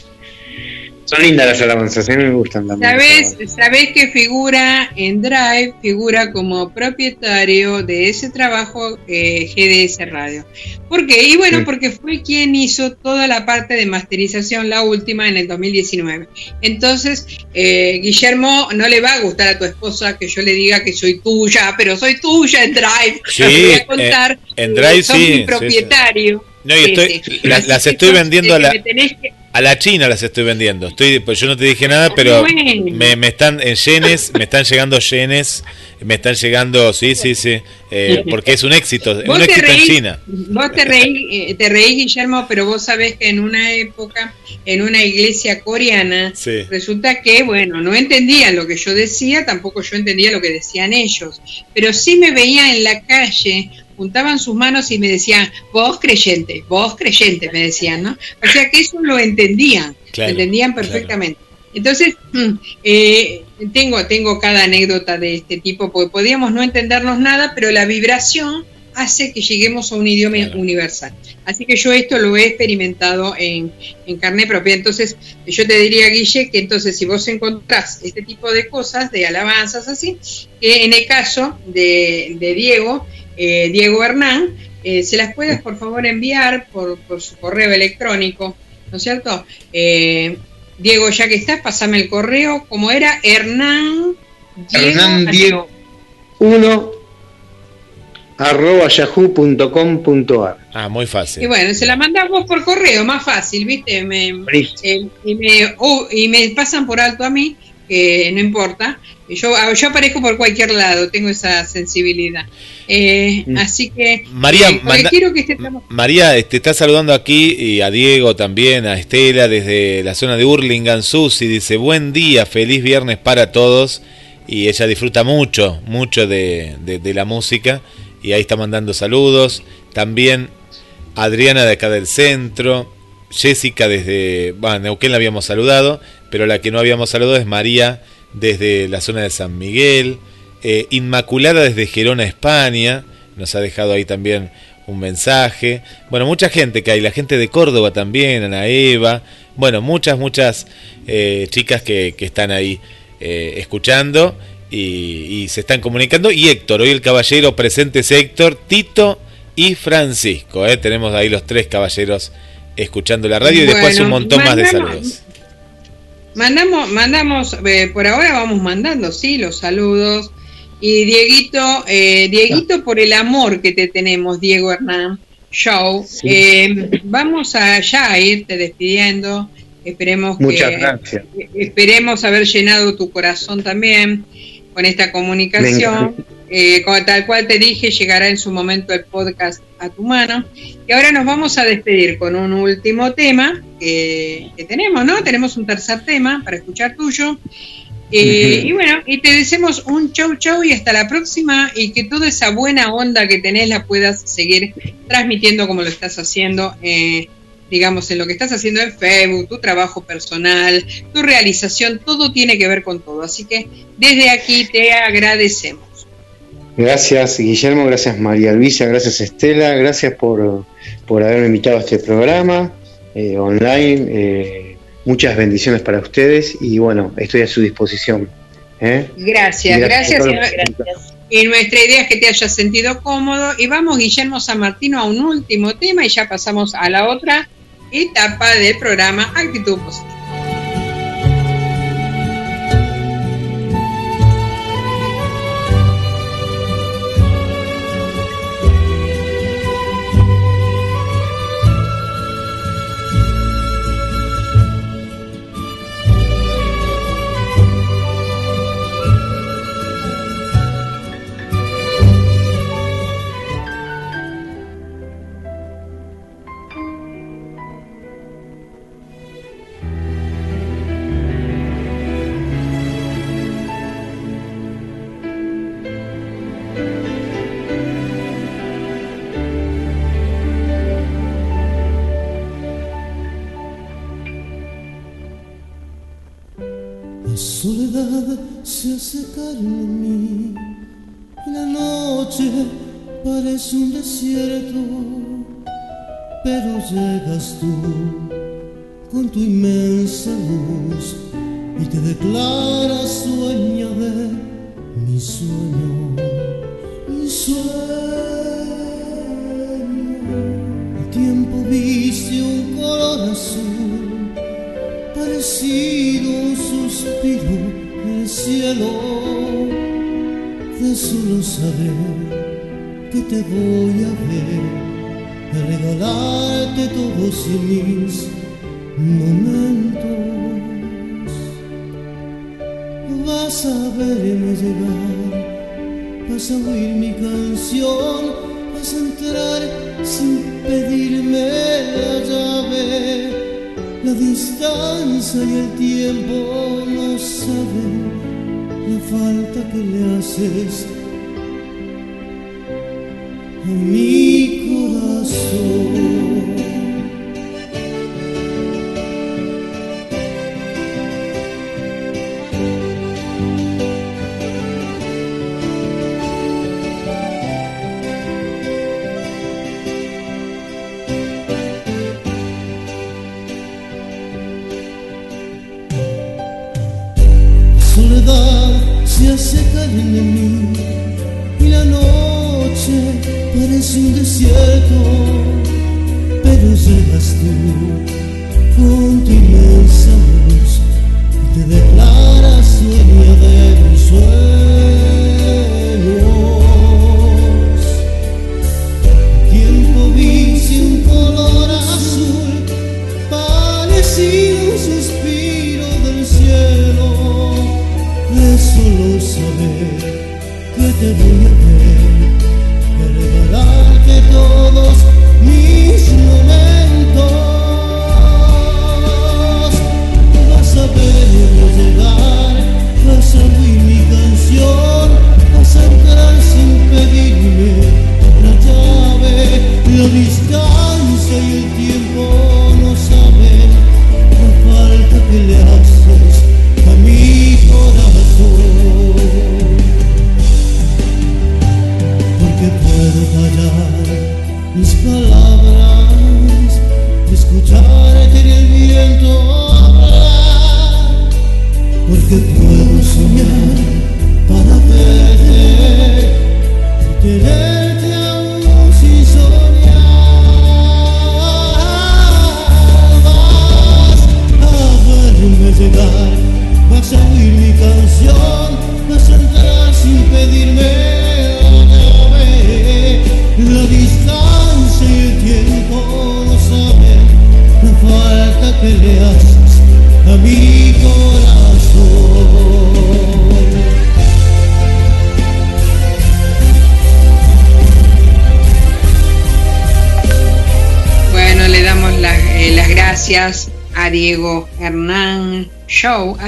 Son lindas las alabanzas, a mí me gustan también. las ¿Sabés, que figura en Drive, figura como propietario de ese trabajo eh, GDS Radio? ¿Por qué? Y bueno, Sí. porque fue quien hizo toda la parte de masterización, la última en el 2019. Entonces, eh, Guillermo, no le va a gustar a tu esposa que yo le diga que soy tuya, pero soy tuya en Drive. Sí, Te voy eh, a contar. en Drive sos sí, mi sí. propietario. No, y estoy, las, estoy vendiendo a que la, me tenés que- a la China, las estoy vendiendo. Estoy, pues yo no te dije nada, pero Bueno. me, me están en yenes, me están llegando yenes, me están llegando, sí, sí, sí, eh, porque es un éxito, un éxito en reís, China. vos te reís, eh, te reís, Guillermo, pero vos sabés que en una época, en una iglesia coreana, Sí. resulta que, bueno, no entendían lo que yo decía, tampoco yo entendía lo que decían ellos, pero sí me veían en la calle, juntaban sus manos y me decían, vos creyente, vos creyente, me decían, ¿no? O sea que eso lo entendían, Claro, lo entendían perfectamente. Entonces, eh, tengo, tengo cada anécdota de este tipo, porque podíamos no entendernos nada, pero la vibración hace que lleguemos a un idioma Claro. universal. Así que yo esto lo he experimentado en, en carne propia. Entonces, yo te diría, Guille, que entonces si vos encontrás este tipo de cosas, de alabanzas así, que en el caso de, de Diego, eh, Diego Hernán, eh, se las puedes por favor enviar por, por su correo electrónico, ¿no es cierto? Eh, Diego, ya que estás, pasame el correo, como era Hernán Diego, Hernán Diego 1 arroba yahoo.com.ar Ah, muy Y fácil. bueno, se la mandás vos por correo, más fácil, ¿viste? Me, eh, y, me, oh, y me pasan por alto a mí, que no importa. Yo, ah, yo aparezco por cualquier lado, tengo esa sensibilidad. Eh, Mm. Así que, María, eh, porque manda- quiero que estemos... María, te está saludando aquí y a Diego también, a Estela desde la zona de Hurlingham, Susi, dice buen día, feliz viernes para todos y ella disfruta mucho, mucho de, de- de la música y ahí está mandando saludos. También Adriana de acá del centro, Jessica desde, bueno, Neuquén la habíamos saludado, pero la que no habíamos saludado es María desde la zona de San Miguel, eh, Inmaculada desde Gerona, España, nos ha dejado ahí también un mensaje. Bueno, mucha gente que hay, la gente de Córdoba también, Ana Eva, bueno, muchas, muchas eh, chicas que, que están ahí eh, escuchando y, y se están comunicando. Y Héctor, hoy el caballero presente es Héctor, Tito y Francisco. eh. Tenemos ahí los tres caballeros escuchando la radio y después un montón más de saludos. Mandamos, mandamos, eh, por ahora vamos mandando, sí, los saludos. Y Dieguito, eh, Dieguito, por el amor que te tenemos, Diego Hernán Show, eh, vamos a ya irte despidiendo. Esperemos Muchas que, gracias. esperemos haber llenado tu corazón también con esta comunicación. Eh, como tal cual te dije, llegará en su momento el podcast a tu mano. Y ahora nos vamos a despedir con un último tema que, que tenemos, ¿no? Tenemos un tercer tema para escuchar tuyo. Eh. Y bueno, y te deseamos un chau chau y hasta la próxima y que toda esa buena onda que tenés la puedas seguir transmitiendo como lo estás haciendo, eh, digamos, en lo que estás haciendo en Facebook, tu trabajo personal, tu realización, todo tiene que ver con todo. Así que desde aquí te agradecemos. Gracias Guillermo, gracias María Luisa, gracias Estela, gracias por, por haberme invitado a este programa eh, online. eh, muchas bendiciones para ustedes y bueno, estoy a su disposición. ¿eh? Gracias. Gracias. y nuestra idea es que te hayas sentido cómodo. Y vamos, Guillermo San Martino, a un último tema y ya pasamos a la otra etapa del programa Actitud Positiva. Mi corazón.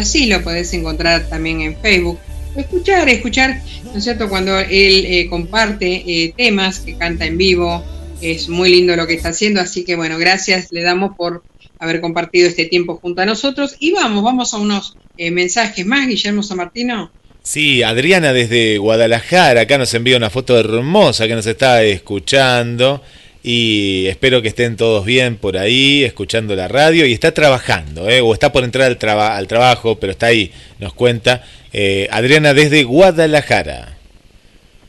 Así lo podés encontrar también en Facebook. Escuchar, escuchar, ¿no es cierto? Cuando él eh, comparte eh, temas que canta en vivo, es muy lindo lo que está haciendo, así que bueno, gracias le damos por haber compartido este tiempo junto a nosotros. Y vamos, vamos a unos eh, mensajes más, Guillermo San Martino. Sí, Adriana desde Guadalajara, acá nos envía una foto hermosa que nos está escuchando y espero que estén todos bien por ahí, escuchando la radio y está trabajando, ¿eh? o está por entrar al, al, trabajo, pero está ahí, nos cuenta. Eh, Adriana desde Guadalajara.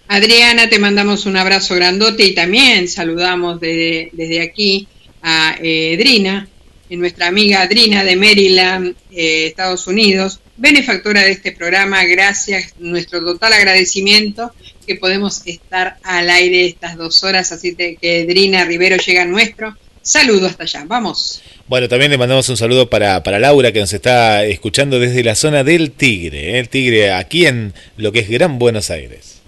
Adriana, te mandamos un abrazo grandote y también saludamos desde, desde aquí a eh, Drina, nuestra amiga Adrina de Maryland, eh, Estados Unidos, benefactora de este programa. Gracias, nuestro total agradecimiento que podemos estar al aire estas dos horas, así que Adrina Rivero llega a nuestro. Saludo hasta allá, vamos. Bueno, también le mandamos un saludo para, para Laura que nos está escuchando desde la zona del Tigre, ¿eh? el Tigre aquí en lo que es Gran Buenos Aires.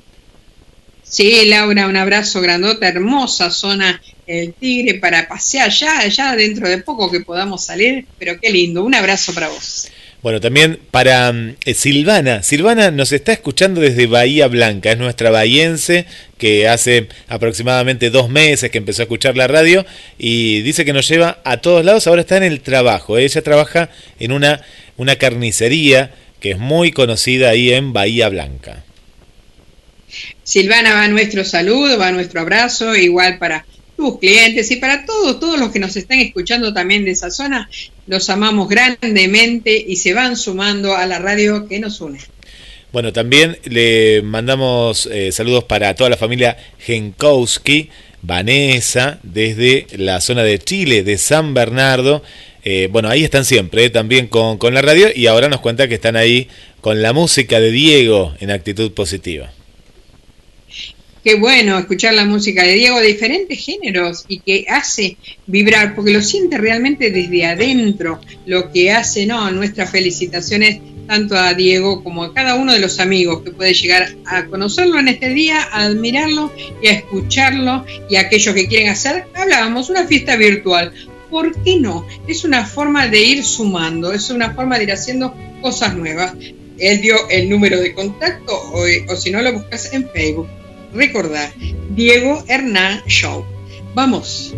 Sí, Laura, un abrazo grandota, hermosa zona el Tigre para pasear ya, ya dentro de poco que podamos salir, pero qué lindo, un abrazo para vos. Bueno, también para eh, Silvana. Silvana nos está escuchando desde Bahía Blanca, es nuestra bahiense que hace aproximadamente dos meses que empezó a escuchar la radio y dice que nos lleva a todos lados, ahora está en el trabajo. Ella trabaja en una, una carnicería que es muy conocida ahí en Bahía Blanca. Silvana, va nuestro saludo, va nuestro abrazo, igual para tus clientes y para todos, todos los que nos están escuchando también de esa zona, los amamos grandemente y se van sumando a la radio que nos une. Bueno, también le mandamos eh, saludos para toda la familia Genkowski, Vanessa, desde la zona de Chile, de San Bernardo. Eh, bueno, ahí están siempre, eh, también con, con la radio, y ahora nos cuenta que están ahí con la música de Diego en actitud positiva. Qué bueno escuchar la música de Diego de diferentes géneros y que hace vibrar, porque lo siente realmente desde adentro, lo que hace, no, nuestras felicitaciones tanto a Diego como a cada uno de los amigos que puede llegar a conocerlo en este día, a admirarlo y a escucharlo y a aquellos que quieren hacer, hablábamos, una fiesta virtual. ¿Por qué no? Es una forma de ir sumando, es una forma de ir haciendo cosas nuevas. Él dio el número de contacto o, o si no lo buscas en Facebook recordar, Diego Hernán Show. Vamos.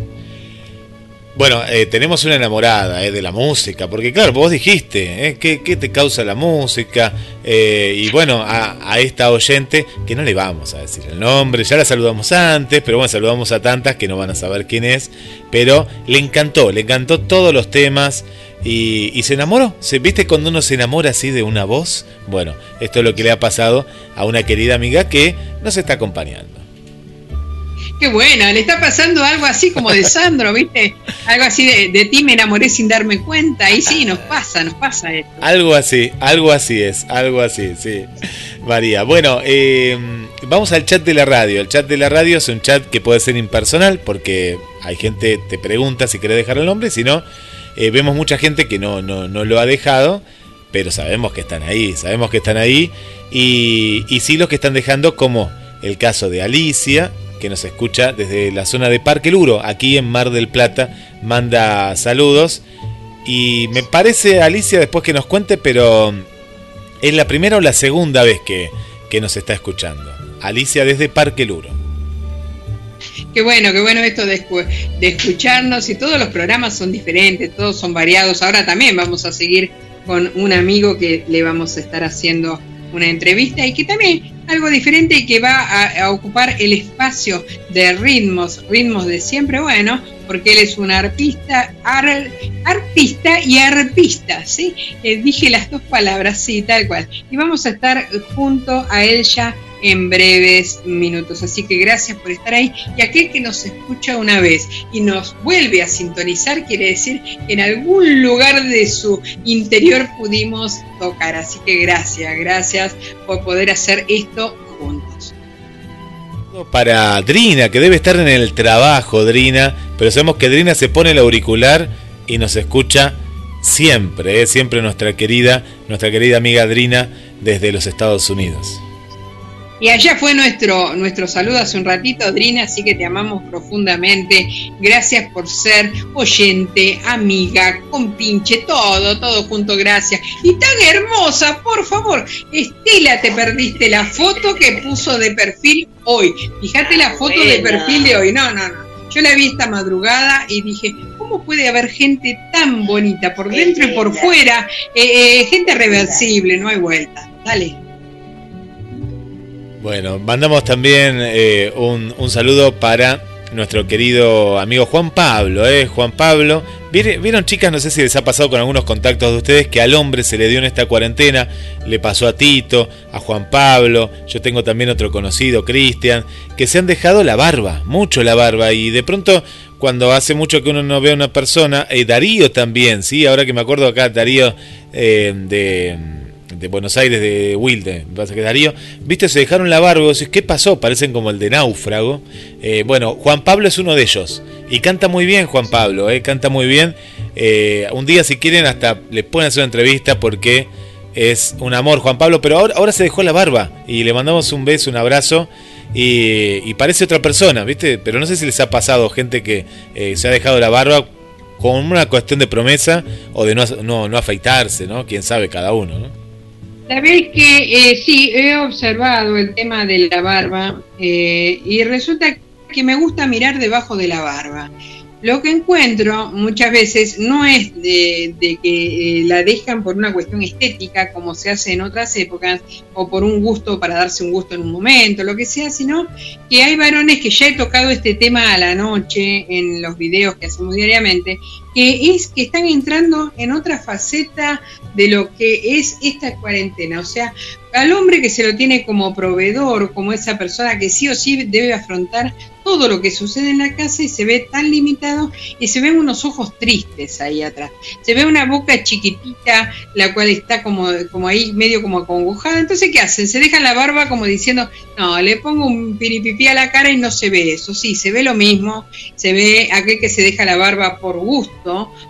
Bueno, eh, tenemos una enamorada eh, de la música, porque claro, vos dijiste, eh, ¿qué, te causa la música? Eh, y bueno, a, esta oyente, que no le vamos a decir el nombre, ya la saludamos antes, pero bueno, saludamos a tantas que no van a saber quién es, pero le encantó, le encantó todos los temas y, y se enamoró. ¿Se, ¿Viste cuando uno se enamora así de una voz? Bueno, esto es lo que le ha pasado a una querida amiga que nos está acompañando. Qué buena, le está pasando algo así como de Sandro, ¿viste? Algo así de, ti me enamoré sin darme cuenta. Y sí, nos pasa, nos pasa esto. Algo así, algo así es, algo así, sí. María, bueno, eh, vamos al chat de la radio. El chat de la radio es un chat que puede ser impersonal porque hay gente te pregunta si quiere dejar el nombre, si no, eh, vemos mucha gente que no, no, no lo ha dejado pero sabemos que están ahí, sabemos que están ahí. Y, y sí los que están dejando, como el caso de Alicia, que nos escucha desde la zona de Parque Luro, aquí en Mar del Plata, manda saludos. Y me parece, Alicia, después que nos cuente, pero es la primera o la segunda vez que, que nos está escuchando. Alicia desde Parque Luro. Qué bueno, qué bueno esto de, de, escucharnos y todos los programas son diferentes, todos son variados. Ahora también vamos a seguir con un amigo que le vamos a estar haciendo una entrevista y que también algo diferente y que va a, ocupar el espacio de ritmos, ritmos de siempre bueno, porque él es un artista, artista y arpista, ¿sí? Eh, dije las dos palabras, sí, tal cual. Y vamos a estar junto a él ya en breves minutos. Así que gracias por estar ahí. Y aquel que nos escucha una vez y nos vuelve a sintonizar, quiere decir que en algún lugar de su interior pudimos tocar. Así que gracias, gracias por poder hacer esto juntos. Para Drina, que debe estar en el trabajo, Drina, pero sabemos que Drina se pone el auricular y nos escucha siempre, ¿eh? siempre nuestra querida, nuestra querida amiga Drina desde los Estados Unidos. Y allá fue nuestro, nuestro saludo hace un ratito, Adrina, así que te amamos profundamente. Gracias por ser oyente, amiga, compinche, todo, todo junto, gracias. Y tan hermosa, por favor. Estela, te perdiste la foto que puso de perfil hoy. Fíjate la foto de perfil de hoy. No, no, no. Yo la vi esta madrugada y dije, ¿cómo puede haber gente tan bonita por dentro y por fuera? Eh, eh, gente reversible, no hay vuelta. Dale. Bueno, mandamos también eh, un, un, saludo para nuestro querido amigo Juan Pablo, ¿eh? Juan Pablo. ¿Vieron, chicas? No sé si les ha pasado con algunos contactos de ustedes que al hombre se le dio en esta cuarentena, le pasó a Tito, a Juan Pablo, yo tengo también otro conocido, Cristian, que se han dejado la barba, mucho la barba, y de pronto cuando hace mucho que uno no ve a una persona, eh, Darío también, ¿sí? Ahora que me acuerdo acá, Darío eh, de de Buenos Aires, de Wilde, me pasa que Darío, viste, se dejaron la barba, y ¿qué pasó? Parecen como el de náufrago. Eh, bueno, Juan Pablo es uno de ellos, y canta muy bien Juan Pablo, eh, canta muy bien. Eh, un día si quieren hasta les pueden hacer una entrevista porque es un amor Juan Pablo, pero ahora, ahora se dejó la barba y le mandamos un beso, un abrazo. Y, parece otra persona, ¿viste? Pero no sé si les ha pasado gente que se ha dejado la barba con una cuestión de promesa o de no, no, no afeitarse, ¿no? Quién sabe cada uno, ¿no? Sabéis que eh, sí, he observado el tema de la barba eh, y resulta que me gusta mirar debajo de la barba. Lo que encuentro muchas veces no es de, que eh, la dejan por una cuestión estética, como se hace en otras épocas, o por un gusto para darse un gusto en un momento, lo que sea, sino que hay varones que ya he tocado este tema a la noche en los videos que hacemos diariamente, que es que están entrando en otra faceta de lo que es esta cuarentena. O sea, al hombre que se lo tiene como proveedor, como esa persona que sí o sí debe afrontar todo lo que sucede en la casa y se ve tan limitado y se ven unos ojos tristes ahí atrás. Se ve una boca chiquitita, la cual está como, como ahí medio como acongojada. Entonces, ¿qué hacen? Se dejan la barba como diciendo, no, le pongo un piripipí a la cara y no se ve eso. Sí, se ve lo mismo. Se ve aquel que se deja la barba por gusto,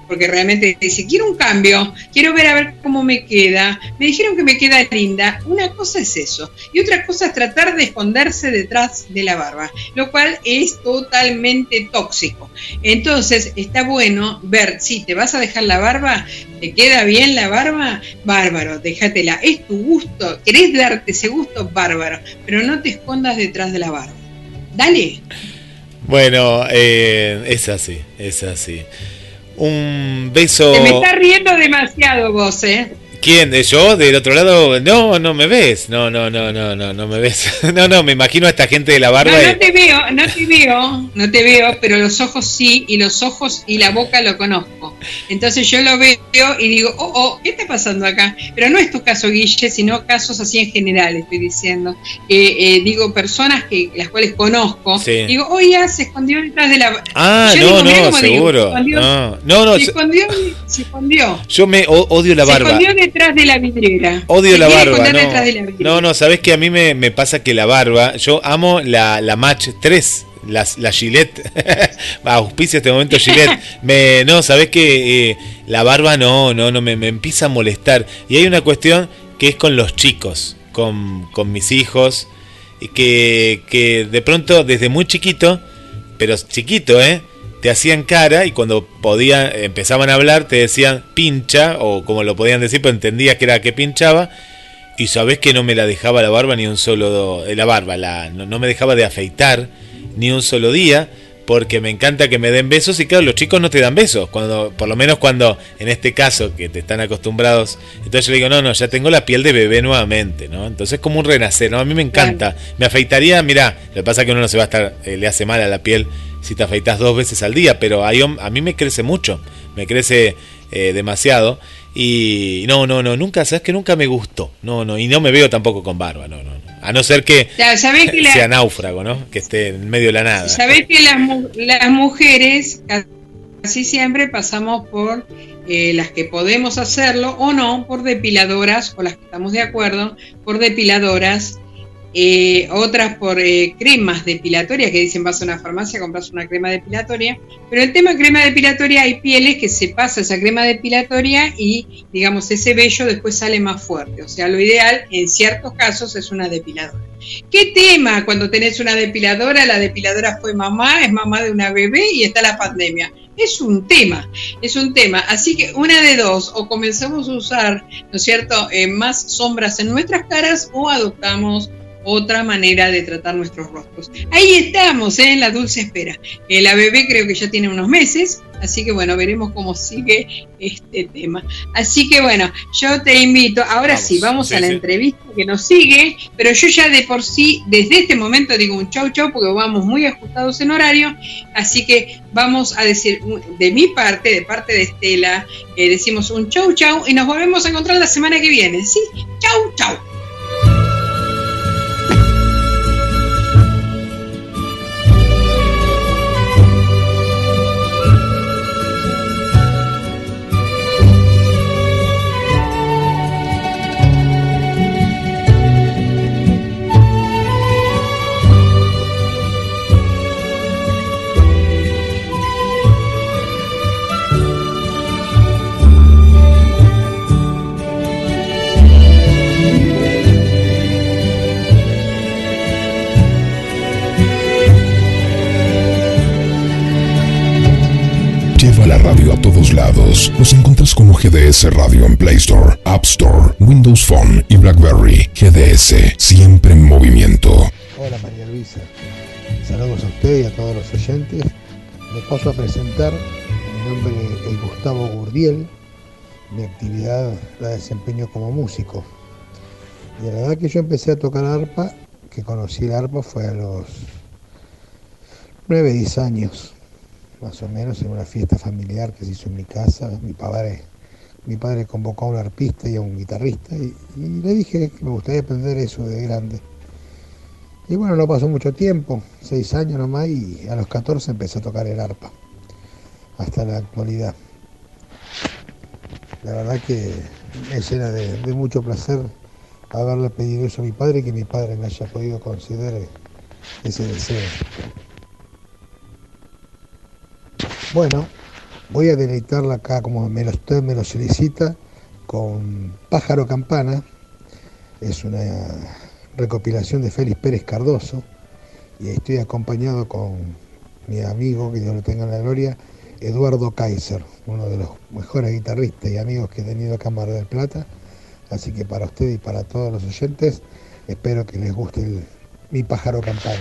porque realmente dice, quiero un cambio, quiero ver a ver cómo me queda. Me dijeron que me queda linda. Una cosa es eso. Y otra cosa es tratar de esconderse detrás de la barba, lo cual es totalmente tóxico. Entonces, está bueno ver si te vas a dejar la barba, te queda bien la barba, bárbaro, déjatela. Es tu gusto, querés darte ese gusto, bárbaro, pero no te escondas detrás de la barba. Dale. Bueno, eh, es así, es así. Un beso. Te me estás riendo demasiado vos, ¿eh? ¿Quién? ¿Yo? ¿Del otro lado? No, no me ves. No, no, no, no, no, no me ves. No, no, me imagino a esta gente de la barba. No, no te veo, no te veo, no te veo, pero los ojos sí, y los ojos y la boca lo conozco. Entonces yo lo veo y digo, oh, oh, ¿qué está pasando acá? Pero no es tu caso, Guille, sino casos así en general, estoy diciendo. Eh, digo, personas que las cuales conozco. Digo, oye, se escondió detrás de la. Ah, no, no, seguro. no, no, no. Se escondió, se escondió. Yo me odio la barba. Se escondió detrás de la vidriera. Odio la barba. No. no, no, sabes que a mí me, me, pasa que la barba, yo amo la, la Match 3 la, la Gillette, auspicia este momento Gillette, me, no, sabes que eh, la barba no, no, no, me, me, empieza a molestar. Y hay una cuestión que es con los chicos, con, con mis hijos, que, que de pronto desde muy chiquito, pero chiquito, ¿eh? Te hacían cara y cuando podían, empezaban a hablar te decían pincha, o como lo podían decir, pero entendías que era que pinchaba, y sabes que no me la dejaba la barba ni un solo, la barba, la, no me dejaba de afeitar ni un solo día, porque me encanta que me den besos y claro, los chicos no te dan besos, cuando, por lo menos cuando, en este caso, que te están acostumbrados, entonces yo le digo, no, no, ya tengo la piel de bebé nuevamente, ¿no? Entonces es como un renacer, ¿no? A mí me encanta, me afeitaría, mira, lo que pasa es que uno no se va a estar, eh, le hace mal a la piel si te afeitas dos veces al día, pero a mí me crece mucho, me crece eh, demasiado. Y no, no, no, nunca, sabes que nunca me gustó. No, no, y no me veo tampoco con barba, no, no. A no ser que, sea náufrago, ¿no? Que esté en medio de la nada. Sabés que las, las mujeres casi siempre pasamos por eh, las que podemos hacerlo o no, por depiladoras, o las que estamos de acuerdo, por depiladoras eh, otras por eh, cremas depilatorias que dicen vas a una farmacia, compras una crema depilatoria, pero el tema crema depilatoria hay pieles que se pasa esa crema depilatoria y digamos ese vello después sale más fuerte, o sea, lo ideal en ciertos casos es una depiladora. ¿Qué tema cuando tenés una depiladora? La depiladora fue mamá, es mamá de una bebé y está la pandemia. Es un tema, es un tema. Así que una de dos, o comenzamos a usar, ¿no es cierto?, eh, más sombras en nuestras caras o adoptamos otra manera de tratar nuestros rostros. Ahí estamos, ¿eh? en la dulce espera. Eh, la bebé creo que ya tiene unos meses, así que bueno, veremos cómo sigue este tema. Así que bueno, yo te invito, ahora sí, vamos a la entrevista que nos sigue, pero yo ya de por sí, desde este momento digo un chau chau porque vamos muy ajustados en horario, así que vamos a decir de mi parte, de parte de Estela, eh, decimos un chau chau y nos volvemos a encontrar la semana que viene, ¿sí? Chau chau. Nos encuentras como GDS Radio en Play Store, App Store, Windows Phone y BlackBerry. GDS, siempre en movimiento. Hola María Luisa, saludos a usted y a todos los oyentes. Me paso a presentar, mi nombre es Gustavo Gurdiel, mi actividad la desempeño como músico. Y la verdad que yo empecé a tocar arpa, que conocí el arpa fue a los 9, 10 años más o menos en una fiesta familiar que se hizo en mi casa. Mi padre, mi padre convocó a un arpista y a un guitarrista y, le dije que me gustaría aprender eso de grande. Y bueno, no pasó mucho tiempo, seis años nomás, y a los 14 empecé a tocar el arpa, hasta la actualidad. La verdad que me llena de, de mucho placer haberle pedido eso a mi padre y que mi padre me haya podido conceder ese deseo. Bueno, voy a deleitarla acá como me lo, usted me lo solicita con Pájaro Campana. Es una recopilación de Félix Pérez Cardoso y estoy acompañado con mi amigo, que Dios lo tenga en la gloria, Eduardo Kaiser, uno de los mejores guitarristas y amigos que he tenido acá en Mar del Plata. Así que para usted y para todos los oyentes, espero que les guste mi pájaro campana.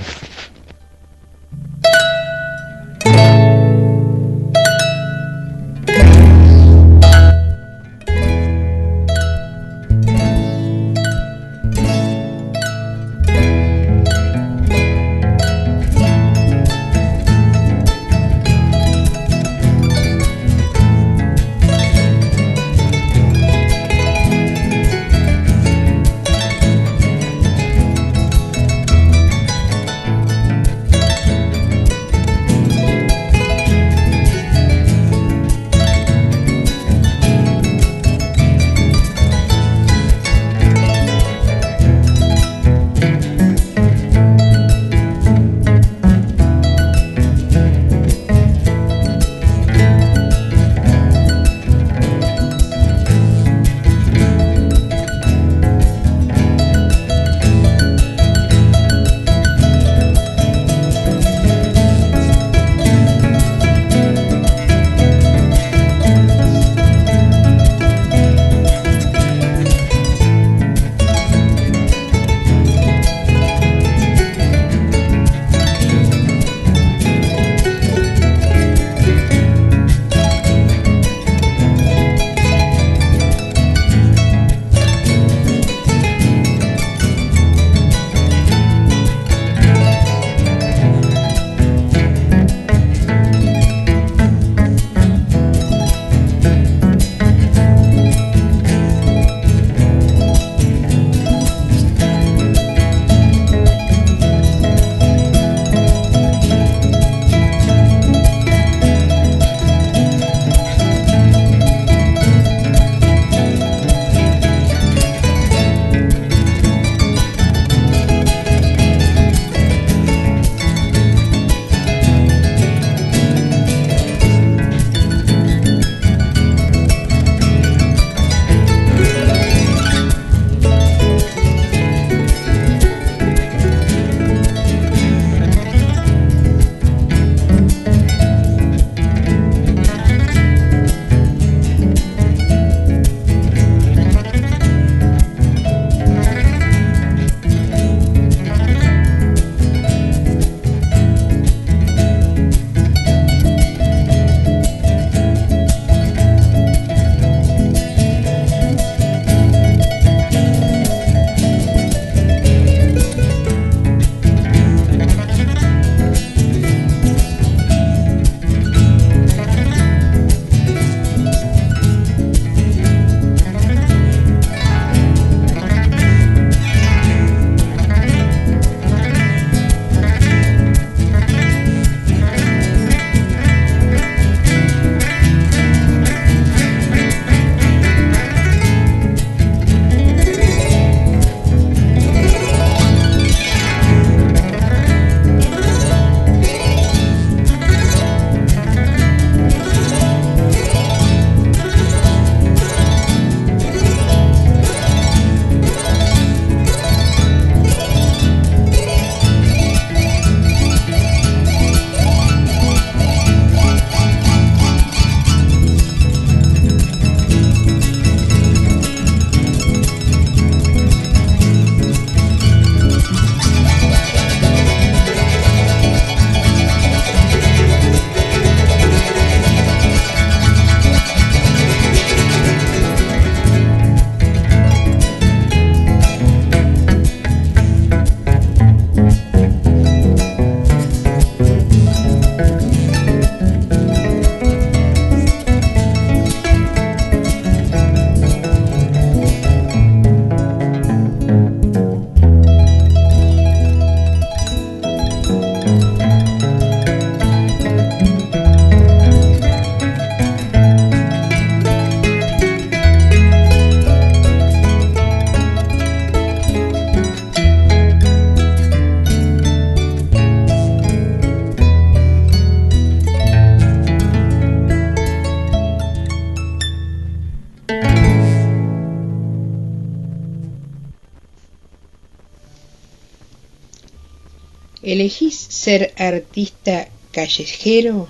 Ser artista callejero?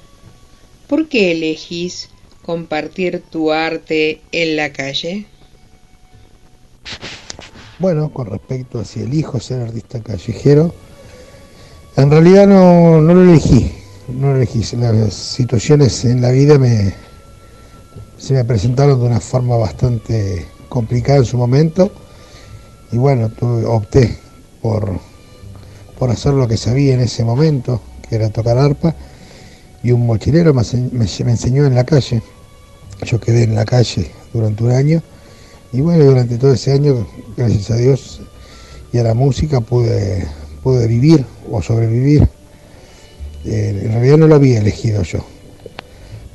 ¿Por qué elegís compartir tu arte en la calle? Bueno, con respecto a si elijo ser artista callejero, en realidad no, no lo elegí, no lo elegí. Las situaciones en la vida me, se me presentaron de una forma bastante complicada en su momento y bueno, opté por, por hacer lo que sabía en ese momento, que era tocar arpa, y un mochilero me, enseñó en la calle. Yo quedé en la calle durante un año y bueno, durante todo ese año, gracias a Dios y a la música, pude, pude vivir o sobrevivir. Eh, en realidad no lo había elegido yo,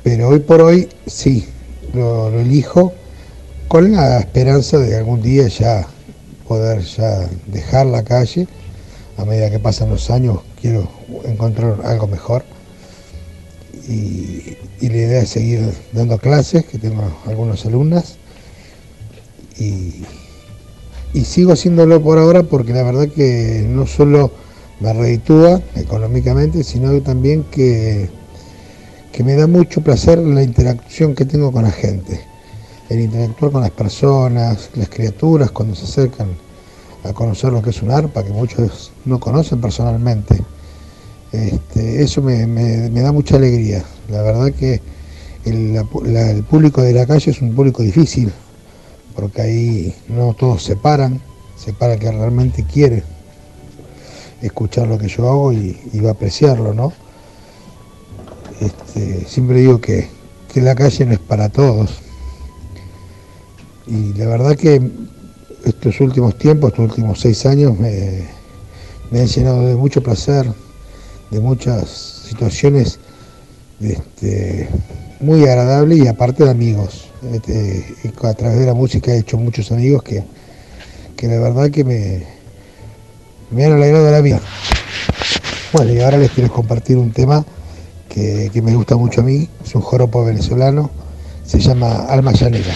pero hoy por hoy sí, lo, lo elijo con la esperanza de algún día ya poder ya dejar la calle. A medida que pasan los años quiero encontrar algo mejor. Y, la idea es seguir dando clases, que tengo algunas alumnas. Y, y sigo haciéndolo por ahora porque la verdad que no solo me reditúa económicamente, sino también que, que me da mucho placer la interacción que tengo con la gente el interactuar con las personas, las criaturas cuando se acercan a conocer lo que es un arpa, que muchos no conocen personalmente. Este, eso me, da mucha alegría. La verdad que el, público de la calle es un público difícil, porque ahí no todos se paran, se para que realmente quiere escuchar lo que yo hago y, va a apreciarlo, ¿no? Este, siempre digo que, que la calle no es para todos, y la verdad que estos últimos tiempos, estos últimos seis años, me, han llenado de mucho placer, de muchas situaciones este, muy agradables y aparte de amigos. Este, a través de la música he hecho muchos amigos que, que la verdad que me, han alegrado la vida. Bueno, y ahora les quiero compartir un tema que, que me gusta mucho a mí, es un joropo venezolano, se llama Alma Llanera.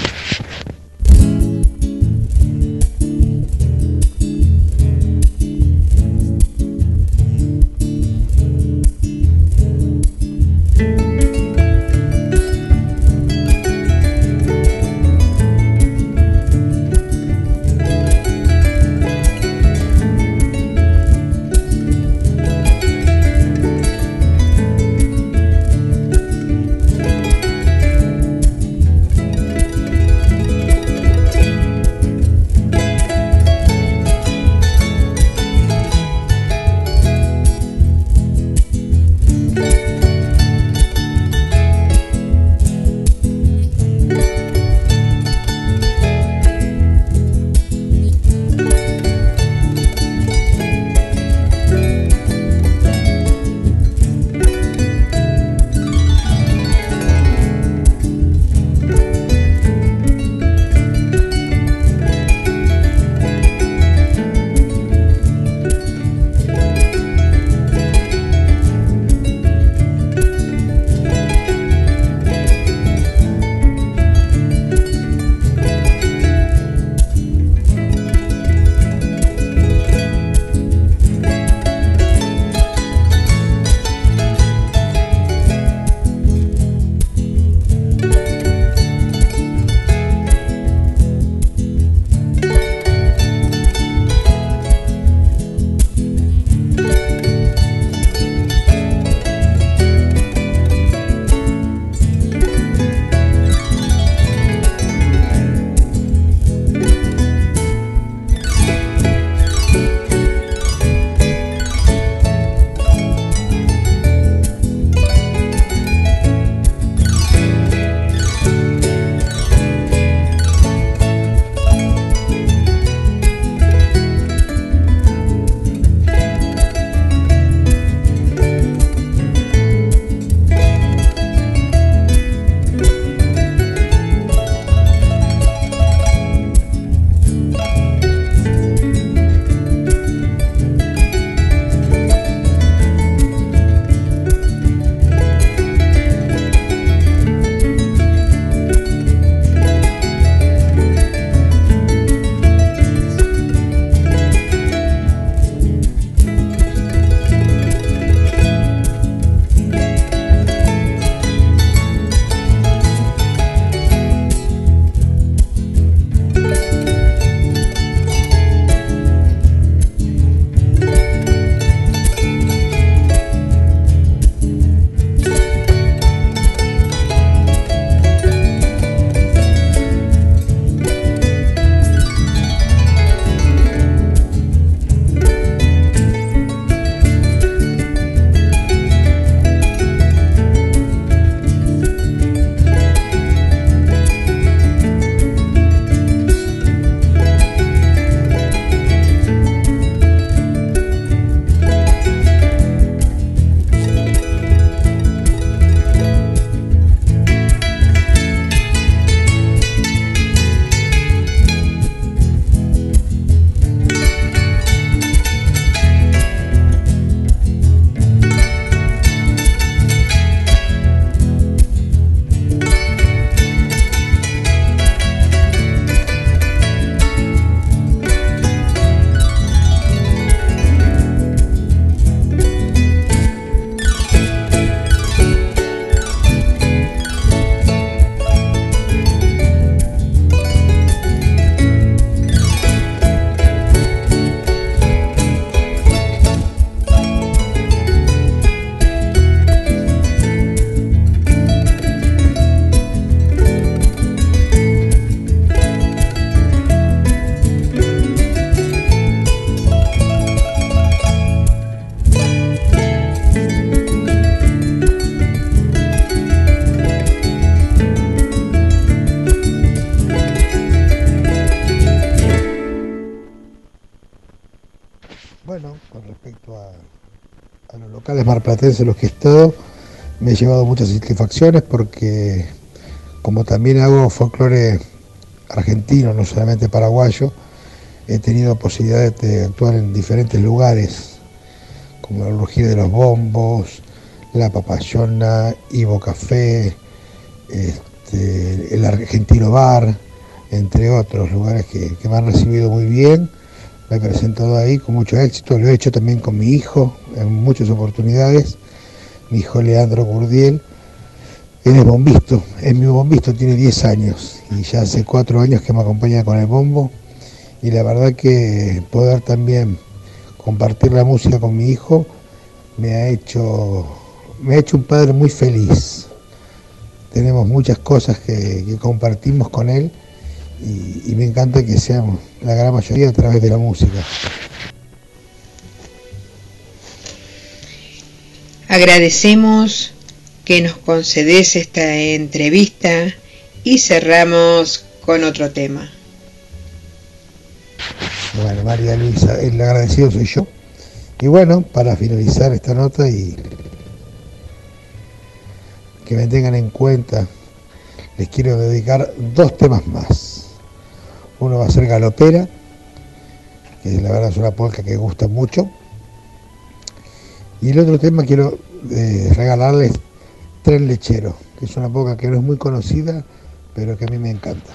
Marplatenses en los que he me he llevado muchas satisfacciones porque como también hago folclore argentino, no solamente paraguayo, he tenido posibilidad de actuar en diferentes lugares, como el Rugir de los Bombos, La Papayona, Ivo Café, este, el Argentino Bar, entre otros lugares que, que me han recibido muy bien. Me he presentado ahí con mucho éxito, lo he hecho también con mi hijo en muchas oportunidades, mi hijo Leandro Gurdiel. Él es bombisto, es mi bombisto, tiene 10 años y ya hace 4 años que me acompaña con el bombo y la verdad que poder también compartir la música con mi hijo me ha hecho, me ha hecho un padre muy feliz. Tenemos muchas cosas que, que compartimos con él y, y me encanta que seamos la gran mayoría a través de la música. Agradecemos que nos concedes esta entrevista y cerramos con otro tema. Bueno, María Luisa, el agradecido soy yo. Y bueno, para finalizar esta nota y que me tengan en cuenta, les quiero dedicar dos temas más. Uno va a ser Galopera, que la verdad es una polka que gusta mucho. Y el otro tema quiero eh, regalarles Tren Lechero, que es una polka que no es muy conocida, pero que a mí me encanta.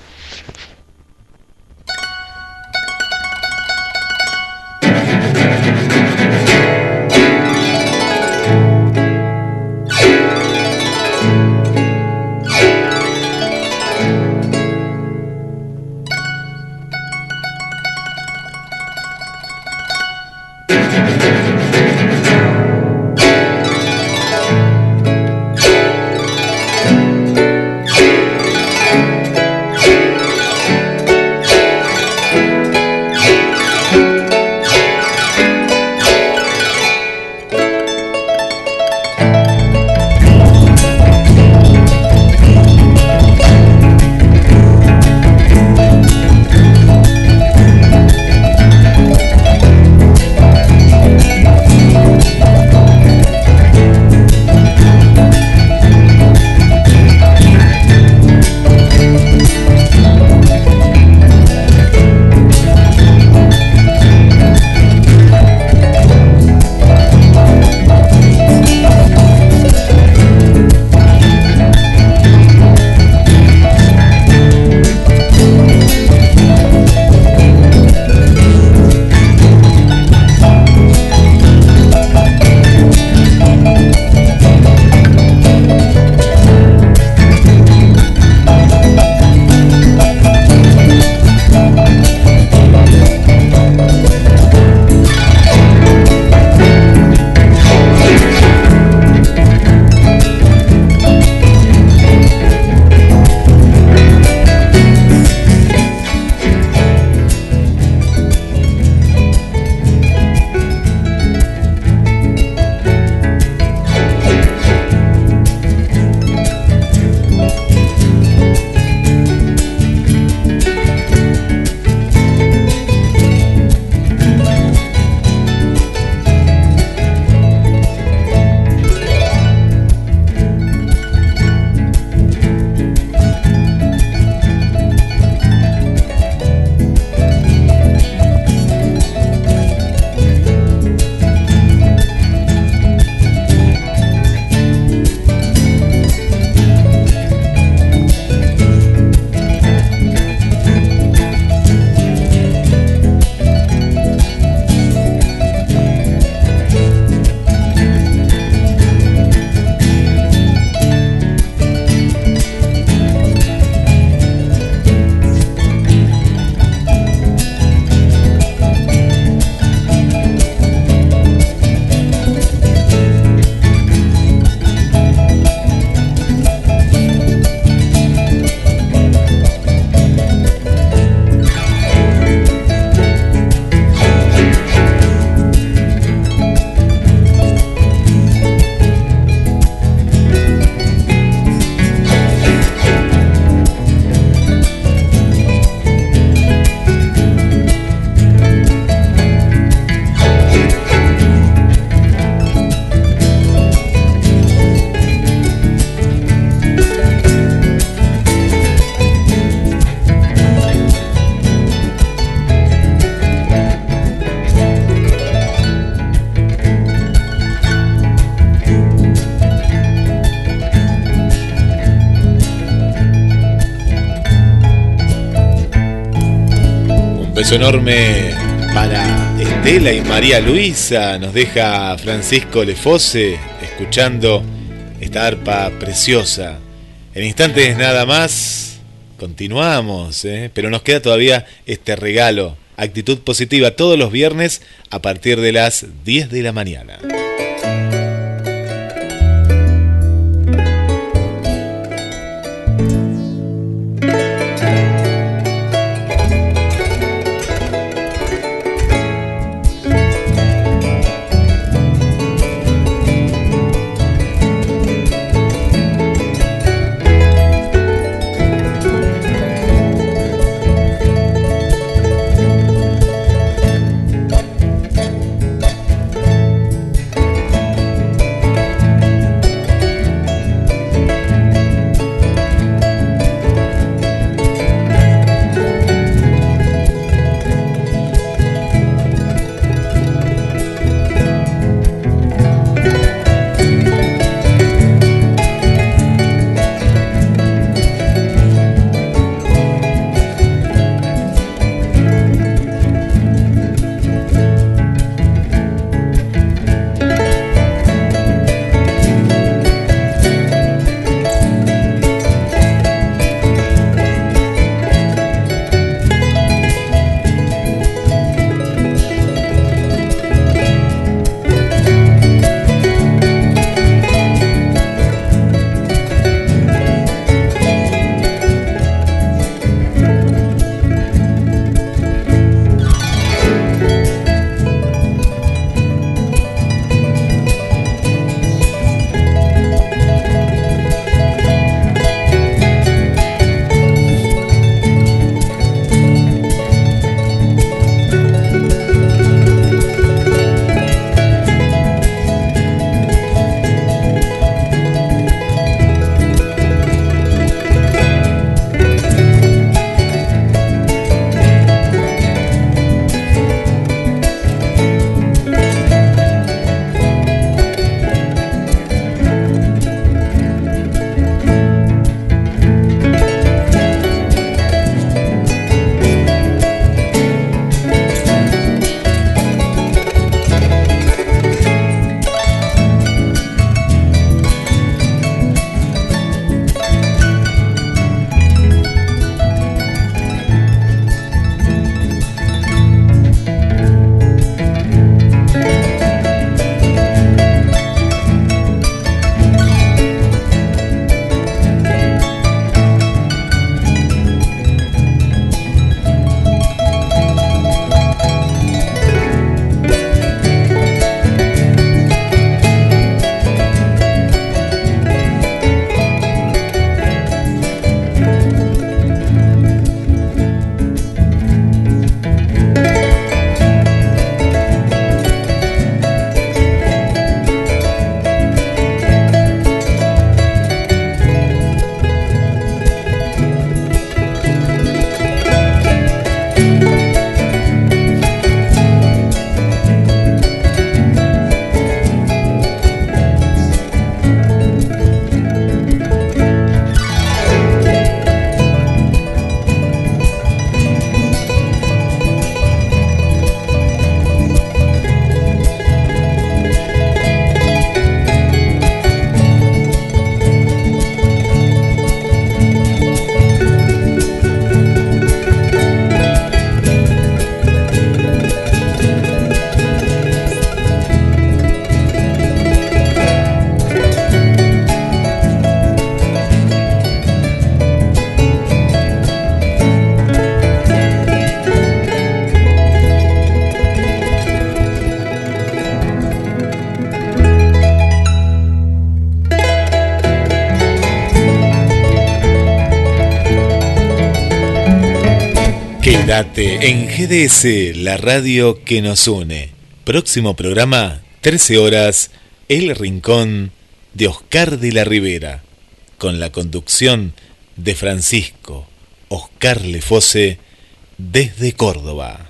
Abrazo enorme para Estela y María Luisa. Nos deja Francisco Lefose escuchando esta arpa preciosa. En instantes nada más, continuamos, ¿eh? pero nos queda todavía este regalo. Actitud positiva todos los viernes a partir de las 10 de la mañana. En GDS, la radio que nos une. Próximo programa, 13 horas, El Rincón de Oscar de la Ribera, con la conducción de Francisco Oscar Lefose desde Córdoba.